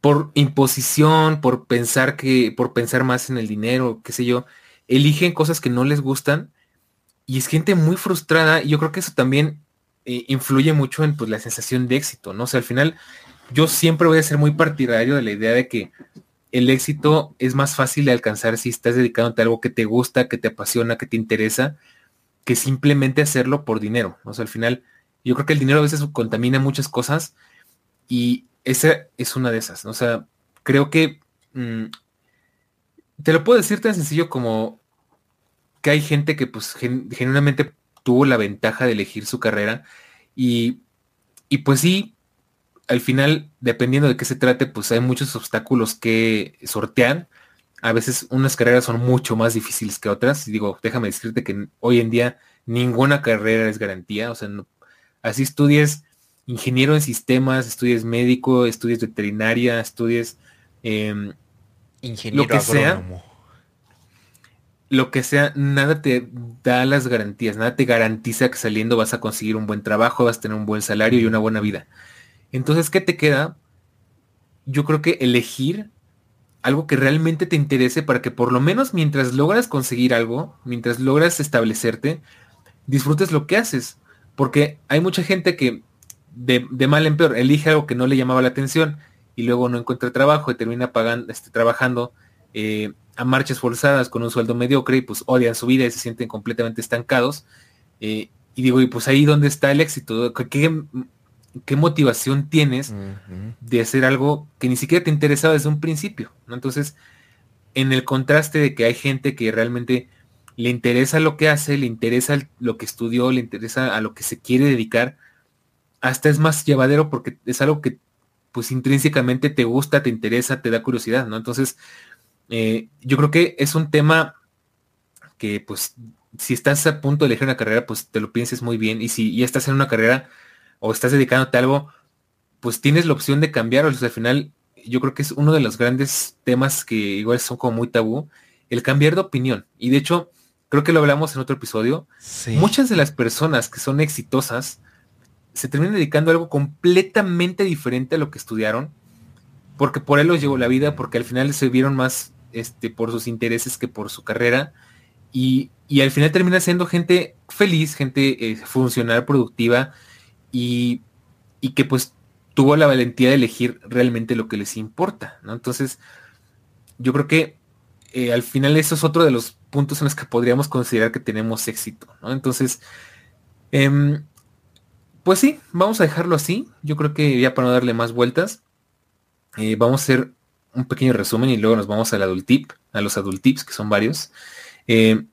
por imposición, por pensar que, por pensar más en el dinero, qué sé yo, eligen cosas que no les gustan y es gente muy frustrada y yo creo que eso también eh, influye mucho en pues, la sensación de éxito, ¿no? O sea, al final yo siempre voy a ser muy partidario de la idea de que el éxito es más fácil de alcanzar si estás dedicándote a algo que te gusta, que te apasiona, que te interesa, que simplemente hacerlo por dinero. O sea, al final yo creo que el dinero a veces contamina muchas cosas y esa es una de esas. O sea, creo que mm, te lo puedo decir tan sencillo como que hay gente que pues genuinamente tuvo la ventaja de elegir su carrera y, y pues sí, al final, dependiendo de qué se trate, pues hay muchos obstáculos que sortean. A veces unas carreras son mucho más difíciles que otras. Y digo, déjame decirte que hoy en día ninguna carrera es garantía. O sea, así estudies ingeniero en sistemas, estudies médico, estudies veterinaria, estudies eh, ingeniero lo que agrónomo. sea lo que sea, nada te da las garantías, nada te garantiza que saliendo vas a conseguir un buen trabajo, vas a tener un buen salario y una buena vida. Entonces, ¿qué te queda? Yo creo que elegir algo que realmente te interese para que por lo menos mientras logras conseguir algo, mientras logras establecerte, disfrutes lo que haces. Porque hay mucha gente que de, mal en peor elige algo que no le llamaba la atención y luego no encuentra trabajo y termina pagando, este, trabajando eh, a marchas forzadas con un sueldo mediocre y pues odian su vida y se sienten completamente estancados. Eh, y digo, y pues ahí donde está el éxito, ¿qué, qué motivación tienes de hacer algo que ni siquiera te interesaba desde un principio? ¿no? Entonces, en el contraste de que hay gente que realmente le interesa lo que hace, le interesa lo que estudió, le interesa a lo que se quiere dedicar, hasta es más llevadero porque es algo que pues intrínsecamente te gusta, te interesa, te da curiosidad, ¿no? Entonces, eh, yo creo que es un tema que pues si estás a punto de elegir una carrera, pues te lo pienses muy bien. Y si ya estás en una carrera o estás dedicándote a algo, pues tienes la opción de cambiar. O sea, al final, yo creo que es uno de los grandes temas que igual son como muy tabú, el cambiar de opinión. Y de hecho, creo que lo hablamos en otro episodio. Muchas de las personas que son exitosas se terminan dedicando a algo completamente diferente a lo que estudiaron, porque por él los llegó la vida, porque al final se vieron más este, por sus intereses que por su carrera. Y, al final termina siendo gente feliz, gente eh, funcional, productiva y, que pues tuvo la valentía de elegir realmente lo que les importa, ¿no? Entonces, yo creo que eh, al final eso es otro de los puntos en los que podríamos considerar que tenemos éxito, ¿no? Entonces, em, pues sí, vamos a dejarlo así. Yo creo que ya para no darle más vueltas, eh, vamos a hacer un pequeño resumen y luego nos vamos al adult tip, a los adult tips, que son varios. Eh,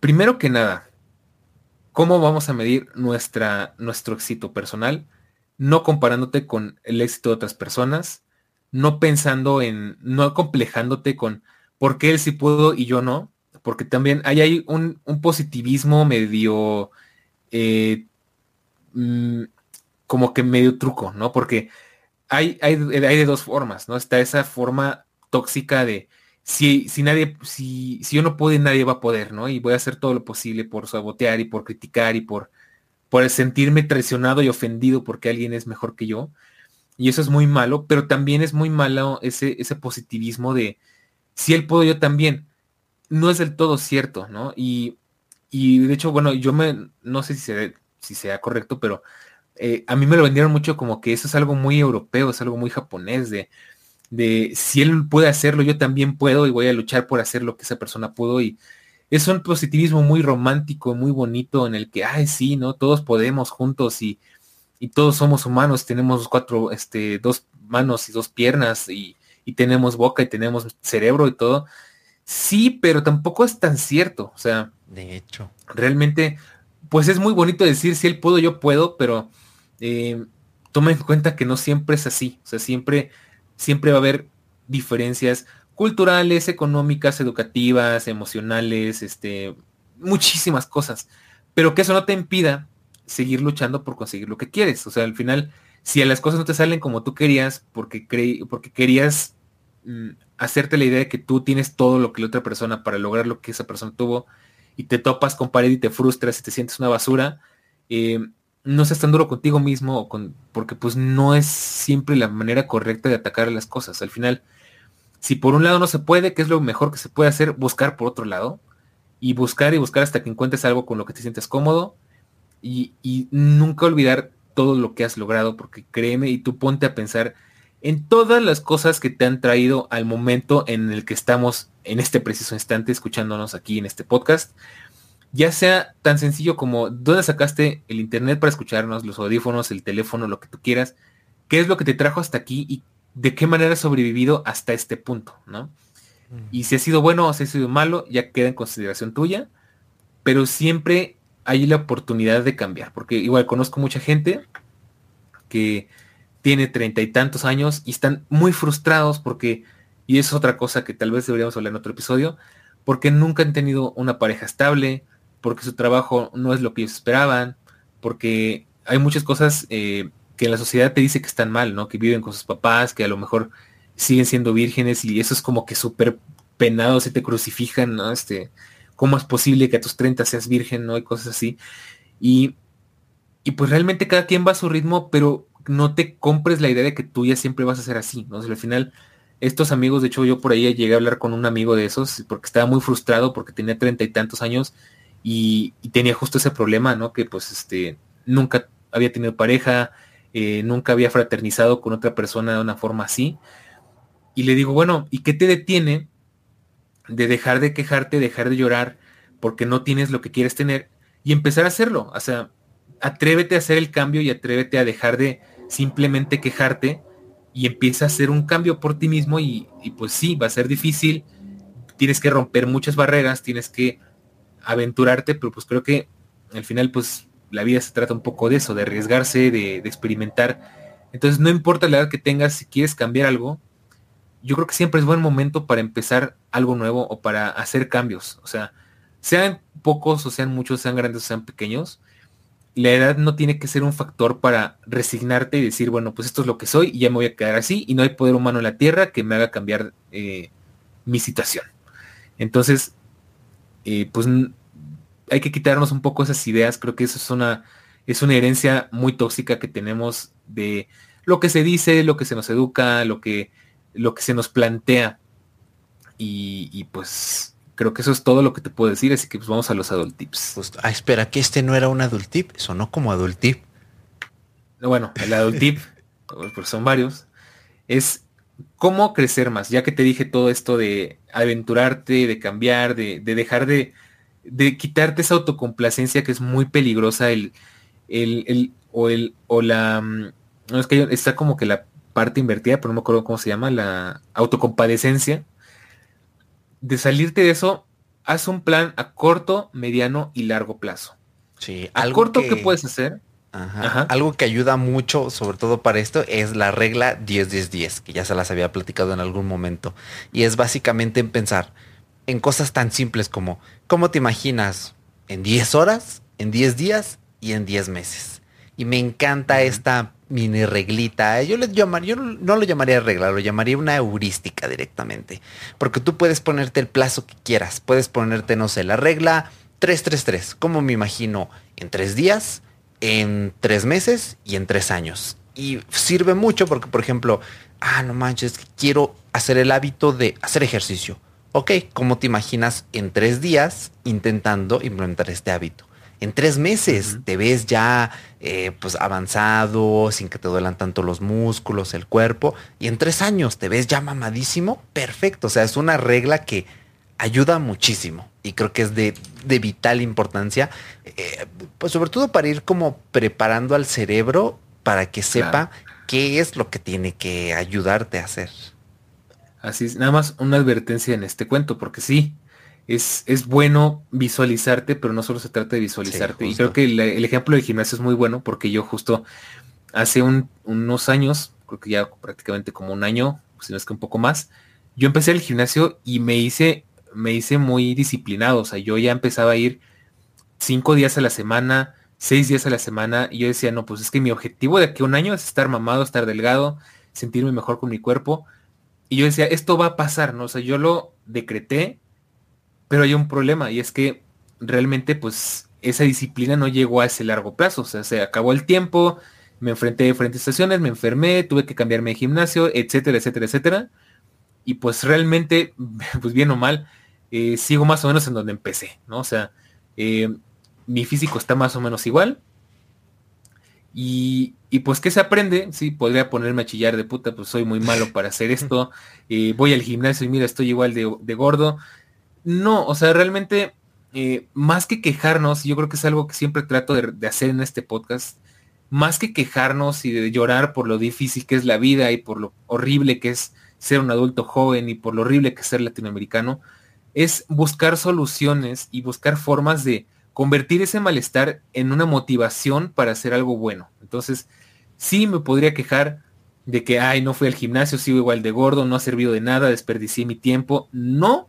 primero que nada, ¿cómo vamos a medir nuestra, nuestro éxito personal? No comparándote con el éxito de otras personas, no pensando en, no complejándote con por qué él sí pudo y yo no, porque también hay un, positivismo medio, eh, mm, como que medio truco, ¿no? Porque hay, hay, de dos formas, ¿no? Está esa forma tóxica de si, si nadie, si, si yo no puedo, nadie va a poder, ¿no? Y voy a hacer todo lo posible por sabotear y por criticar y por, por sentirme traicionado y ofendido porque alguien es mejor que yo. Y eso es muy malo, pero también es muy malo ese, ese positivismo de si él puedo, yo también. No es del todo cierto, ¿no? Y, y de hecho, bueno, yo me, no sé si sea, si sea correcto, pero eh, a mí me lo vendieron mucho como que eso es algo muy europeo, es algo muy japonés, de, de si él puede hacerlo, yo también puedo y voy a luchar por hacer lo que esa persona pudo. Y es un positivismo muy romántico, muy bonito, en el que, ay, sí, ¿no? Todos podemos juntos y, y todos somos humanos, tenemos cuatro, este, dos manos y dos piernas y, y tenemos boca y tenemos cerebro y todo. Sí, pero tampoco es tan cierto. O sea, de hecho, realmente, pues es muy bonito decir si él puedo, yo puedo, pero eh, toma en cuenta que no siempre es así. O sea, siempre, siempre va a haber diferencias culturales, económicas, educativas, emocionales, este, muchísimas cosas. Pero que eso no te impida seguir luchando por conseguir lo que quieres. O sea, al final, si a las cosas no te salen como tú querías, porque, porque querías mm, hacerte la idea de que tú tienes todo lo que la otra persona para lograr lo que esa persona tuvo, y te topas con pared y te frustras y te sientes una basura, eh, no seas tan duro contigo mismo con, porque pues no es siempre la manera correcta de atacar las cosas. Al final, si por un lado no se puede, ¿qué es lo mejor que se puede hacer? Buscar por otro lado. Y buscar y buscar hasta que encuentres algo con lo que te sientes cómodo. Y, y nunca olvidar todo lo que has logrado, porque créeme y tú ponte a pensar en todas las cosas que te han traído al momento en el que estamos en este preciso instante escuchándonos aquí en este podcast. Ya sea tan sencillo como dónde sacaste el internet para escucharnos, los audífonos, el teléfono, lo que tú quieras, qué es lo que te trajo hasta aquí y de qué manera has sobrevivido hasta este punto, ¿no? Y si ha sido bueno o si ha sido malo, ya queda en consideración tuya, pero siempre hay la oportunidad de cambiar, porque igual conozco mucha gente que tiene treinta y tantos años y están muy frustrados porque, y es otra cosa que tal vez deberíamos hablar en otro episodio, porque nunca han tenido una pareja estable, porque su trabajo no es lo que ellos esperaban, porque hay muchas cosas eh, que la sociedad te dice que están mal, ¿no? Que viven con sus papás, que a lo mejor siguen siendo vírgenes y eso es como que súper penado, se te crucifican, ¿no? Este, ¿cómo es posible que a tus 30 seas virgen, ¿no? Y cosas así. Y, y pues realmente cada quien va a su ritmo, pero no te compres la idea de que tú ya siempre vas a ser así, ¿no? al final, estos amigos, de hecho yo por ahí llegué a hablar con un amigo de esos, porque estaba muy frustrado porque tenía treinta y tantos años y, tenía justo ese problema, ¿no? Que pues este, nunca había tenido pareja, eh, nunca había fraternizado con otra persona de una forma así. Y le digo, bueno, ¿y qué te detiene de dejar de quejarte, dejar de llorar porque no tienes lo que quieres tener y empezar a hacerlo. O sea, atrévete a hacer el cambio y atrévete a dejar de simplemente quejarte y empieza a hacer un cambio por ti mismo y, pues sí, va a ser difícil, tienes que romper muchas barreras, tienes que aventurarte, pero pues creo que al final pues la vida se trata un poco de eso, de arriesgarse, de, de experimentar. Entonces no importa la edad que tengas, si quieres cambiar algo, yo creo que siempre es buen momento para empezar algo nuevo o para hacer cambios. O sea, sean pocos o sean muchos, sean grandes o sean pequeños, la edad no tiene que ser un factor para resignarte y decir, bueno, pues esto es lo que soy y ya me voy a quedar así y no hay poder humano en la tierra que me haga cambiar eh, mi situación. Entonces, eh, pues hay que quitarnos un poco esas ideas. Creo que eso es una, es una herencia muy tóxica que tenemos de lo que se dice, lo que se nos educa, lo que lo que se nos plantea. Y, pues creo que eso es todo lo que te puedo decir, así que pues vamos a los adult tips. Pues, ah, espera, que este no era un adult tip, sonó como adult tip. Bueno, el adult tip, [laughs] pues son varios, es cómo crecer más, ya que te dije todo esto de aventurarte, de cambiar, de, dejar de, de, quitarte esa autocomplacencia que es muy peligrosa, el, el, el o el, o la, mm, no es que está como que la parte invertida, pero no me acuerdo cómo se llama, la autocompadecencia, de salirte de eso, haz un plan a corto, mediano y largo plazo. Sí, a corto, que, ¿qué puedes hacer? Algo que ayuda mucho, sobre todo para esto, es la regla 10-10-10, que ya se las había platicado en algún momento. Y es básicamente en pensar en cosas tan simples como, ¿cómo te imaginas? En 10 horas, en 10 días y en 10 meses. Y me encanta esta mini reglita. Yo, le llamaría, yo no lo llamaría regla, lo llamaría una heurística directamente. Porque tú puedes ponerte el plazo que quieras. Puedes ponerte, no sé, la regla 333. Como me imagino, en tres días, en tres meses y en tres años. Y sirve mucho porque, por ejemplo, ah, no manches, quiero hacer el hábito de hacer ejercicio. Ok, ¿cómo te imaginas en tres días intentando implementar este hábito? En tres meses te ves ya eh, pues avanzado, sin que te duelan tanto los músculos, el cuerpo. Y en tres años te ves ya mamadísimo. Perfecto. O sea, es una regla que ayuda muchísimo. Y creo que es de, vital importancia. Eh, pues sobre todo para ir como preparando al cerebro para que sepa qué es lo que tiene que ayudarte a hacer. Así es, nada más una advertencia en este cuento, porque sí, es, es bueno visualizarte, pero no solo se trata de visualizarte. y creo que el, ejemplo del gimnasio es muy bueno porque yo justo hace unos años, creo que ya prácticamente como un año, si no es que un poco más, yo empecé el gimnasio y me hice, me hice muy disciplinado. O sea, yo ya empezaba a ir cinco días a la semana, seis días a la semana, y yo decía, no, pues es que mi objetivo de aquí a un año es estar mamado, estar delgado, sentirme mejor con mi cuerpo. Y yo decía, esto va a pasar, ¿no? O sea, yo lo decreté pero hay un problema y es que realmente pues esa disciplina no llegó a ese largo plazo. O sea, se acabó el tiempo, me enfrenté a diferentes estaciones, me enfermé, tuve que cambiarme de gimnasio, etcétera, etcétera, etcétera. Y pues realmente, [laughs] pues bien o mal, eh, sigo más o menos en donde empecé, ¿no? O sea, eh, mi físico está más o menos igual. Y, y, pues, ¿qué se aprende? Sí, podría ponerme a chillar de puta, pues soy muy malo para hacer esto. [laughs] Eh, voy al gimnasio y mira, estoy igual de, de gordo. No, o sea, realmente, más que quejarnos, yo creo que es algo que siempre trato de, de hacer en este podcast, más que quejarnos y de llorar por lo difícil que es la vida y por lo horrible que es ser un adulto joven y por lo horrible que es ser latinoamericano, es buscar soluciones y buscar formas de convertir ese malestar en una motivación para hacer algo bueno. Entonces, sí me podría quejar de que, ay, no fui al gimnasio, sigo igual de gordo, no ha servido de nada, desperdicié mi tiempo. No,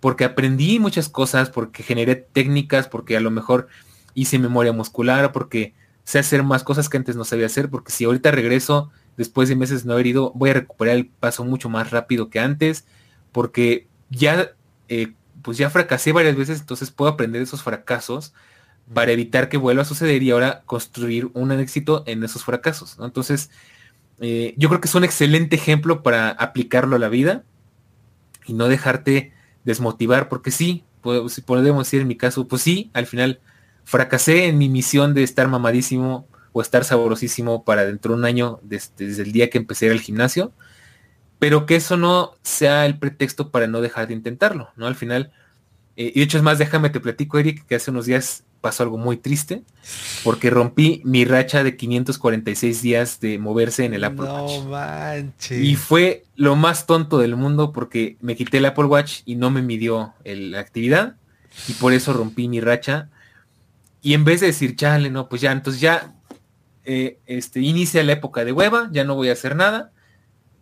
porque aprendí muchas cosas, porque generé técnicas, porque a lo mejor hice memoria muscular, porque sé hacer más cosas que antes no sabía hacer, porque si ahorita regreso después de meses no haber ido, voy a recuperar el paso mucho más rápido que antes, porque ya, eh, pues ya fracasé varias veces, entonces puedo aprender esos fracasos para evitar que vuelva a suceder y ahora construir un éxito en esos fracasos. Entonces, eh, yo creo que es un excelente ejemplo para aplicarlo a la vida y no dejarte desmotivar, porque sí, si podemos decir en mi caso, pues sí, al final fracasé en mi misión de estar mamadísimo o estar saborosísimo para dentro de un año desde, el día que empecé al gimnasio, pero que eso no sea el pretexto para no dejar de intentarlo, ¿no? Al final, eh, y de hecho es más, déjame te platico, Eric, que hace unos días pasó algo muy triste, porque rompí mi racha de 546 días de moverse en el Apple Watch. Y fue lo más tonto del mundo porque me quité el Apple Watch y no me midió la actividad, y por eso rompí mi racha y en vez de decir, chale, no, pues ya, entonces ya eh, este, inicia la época de hueva, ya no voy a hacer nada.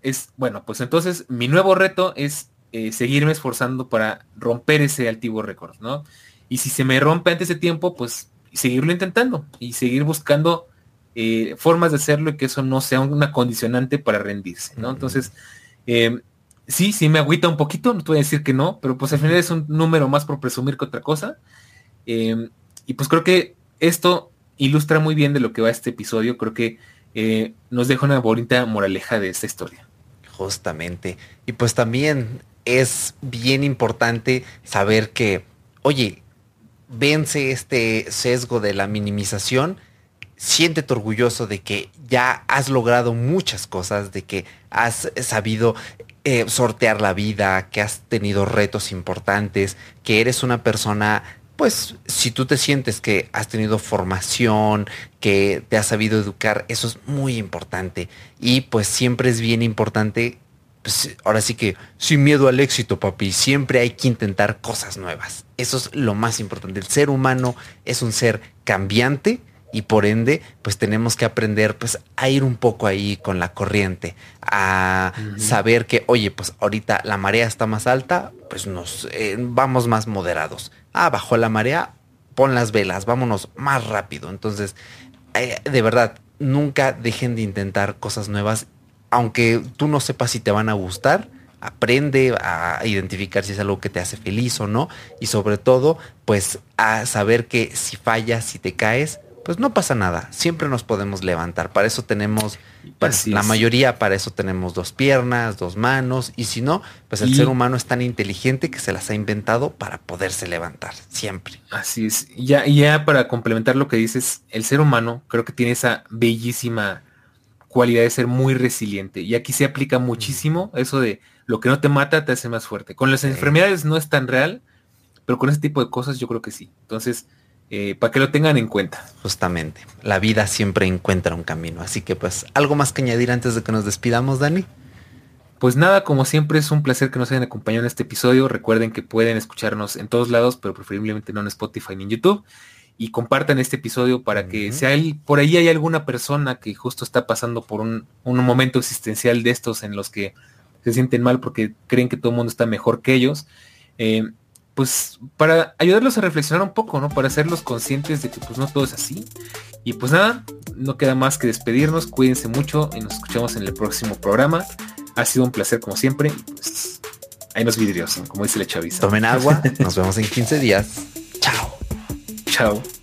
Es, bueno, pues entonces mi nuevo reto es eh, seguirme esforzando para romper ese altivo récord, ¿no? Y si se me rompe antes de tiempo, pues seguirlo intentando y seguir buscando eh, formas de hacerlo y que eso no sea una condicionante para rendirse, ¿no? Entonces, em, sí, sí me agüita un poquito, no te voy a decir que no, pero pues al final es un número más por presumir que otra cosa. Em, y pues creo que esto ilustra muy bien de lo que va este episodio. Creo que eh, nos deja una bonita moraleja de esta historia. Justamente. Y pues también es bien importante saber que, oye, vence este sesgo de la minimización, siéntete orgulloso de que ya has logrado muchas cosas, de que has sabido eh, sortear la vida, que has tenido retos importantes, que eres una persona pues si tú te sientes que has tenido formación, que te has sabido educar, eso es muy importante. Y pues siempre es bien importante, pues ahora sí que sin miedo al éxito, papi, siempre hay que intentar cosas nuevas. Eso es lo más importante. El ser humano es un ser cambiante y por ende pues tenemos que aprender pues a ir un poco ahí con la corriente, a saber que oye pues ahorita la marea está más alta, pues nos eh, vamos más moderados ah, bajó la marea, pon las velas, vámonos más rápido. Entonces, eh, de verdad, nunca dejen de intentar cosas nuevas, aunque tú no sepas si te van a gustar. Aprende a identificar si es algo que te hace feliz o no. Y sobre todo, pues a saber que si fallas, si te caes, pues no pasa nada, siempre nos podemos levantar. Para eso tenemos, pues, la mayoría para eso tenemos dos piernas, dos manos, y si no, pues el ser humano es tan inteligente que se las ha inventado para poderse levantar, siempre. Así es. Ya, ya para complementar lo que dices, el ser humano creo que tiene esa bellísima cualidad de ser muy resiliente. Y aquí se aplica muchísimo eso de lo que no te mata te hace más fuerte. Con las enfermedades no es tan real, pero con ese tipo de cosas yo creo que sí. Entonces, eh, para que lo tengan en cuenta. Justamente, la vida siempre encuentra un camino. Así que pues, ¿algo más que añadir antes de que nos despidamos, Dani? Pues nada, como siempre es un placer que nos hayan acompañado en este episodio. Recuerden que pueden escucharnos en todos lados, pero preferiblemente no en Spotify ni en YouTube. Y compartan este episodio para que sea el, por ahí hay alguna persona que justo está pasando por un, momento existencial de estos en los que se sienten mal porque creen que todo el mundo está mejor que ellos. Eh, pues para ayudarlos a reflexionar un poco, ¿no? Para hacerlos conscientes de que pues no todo es así. Y pues nada, no queda más que despedirnos, cuídense mucho y nos escuchamos en el próximo programa. Ha sido un placer como siempre. Pues ahí nos vidrios, como dice la chaviza. Tomen agua, nos vemos en 15 días. Chao. Chao.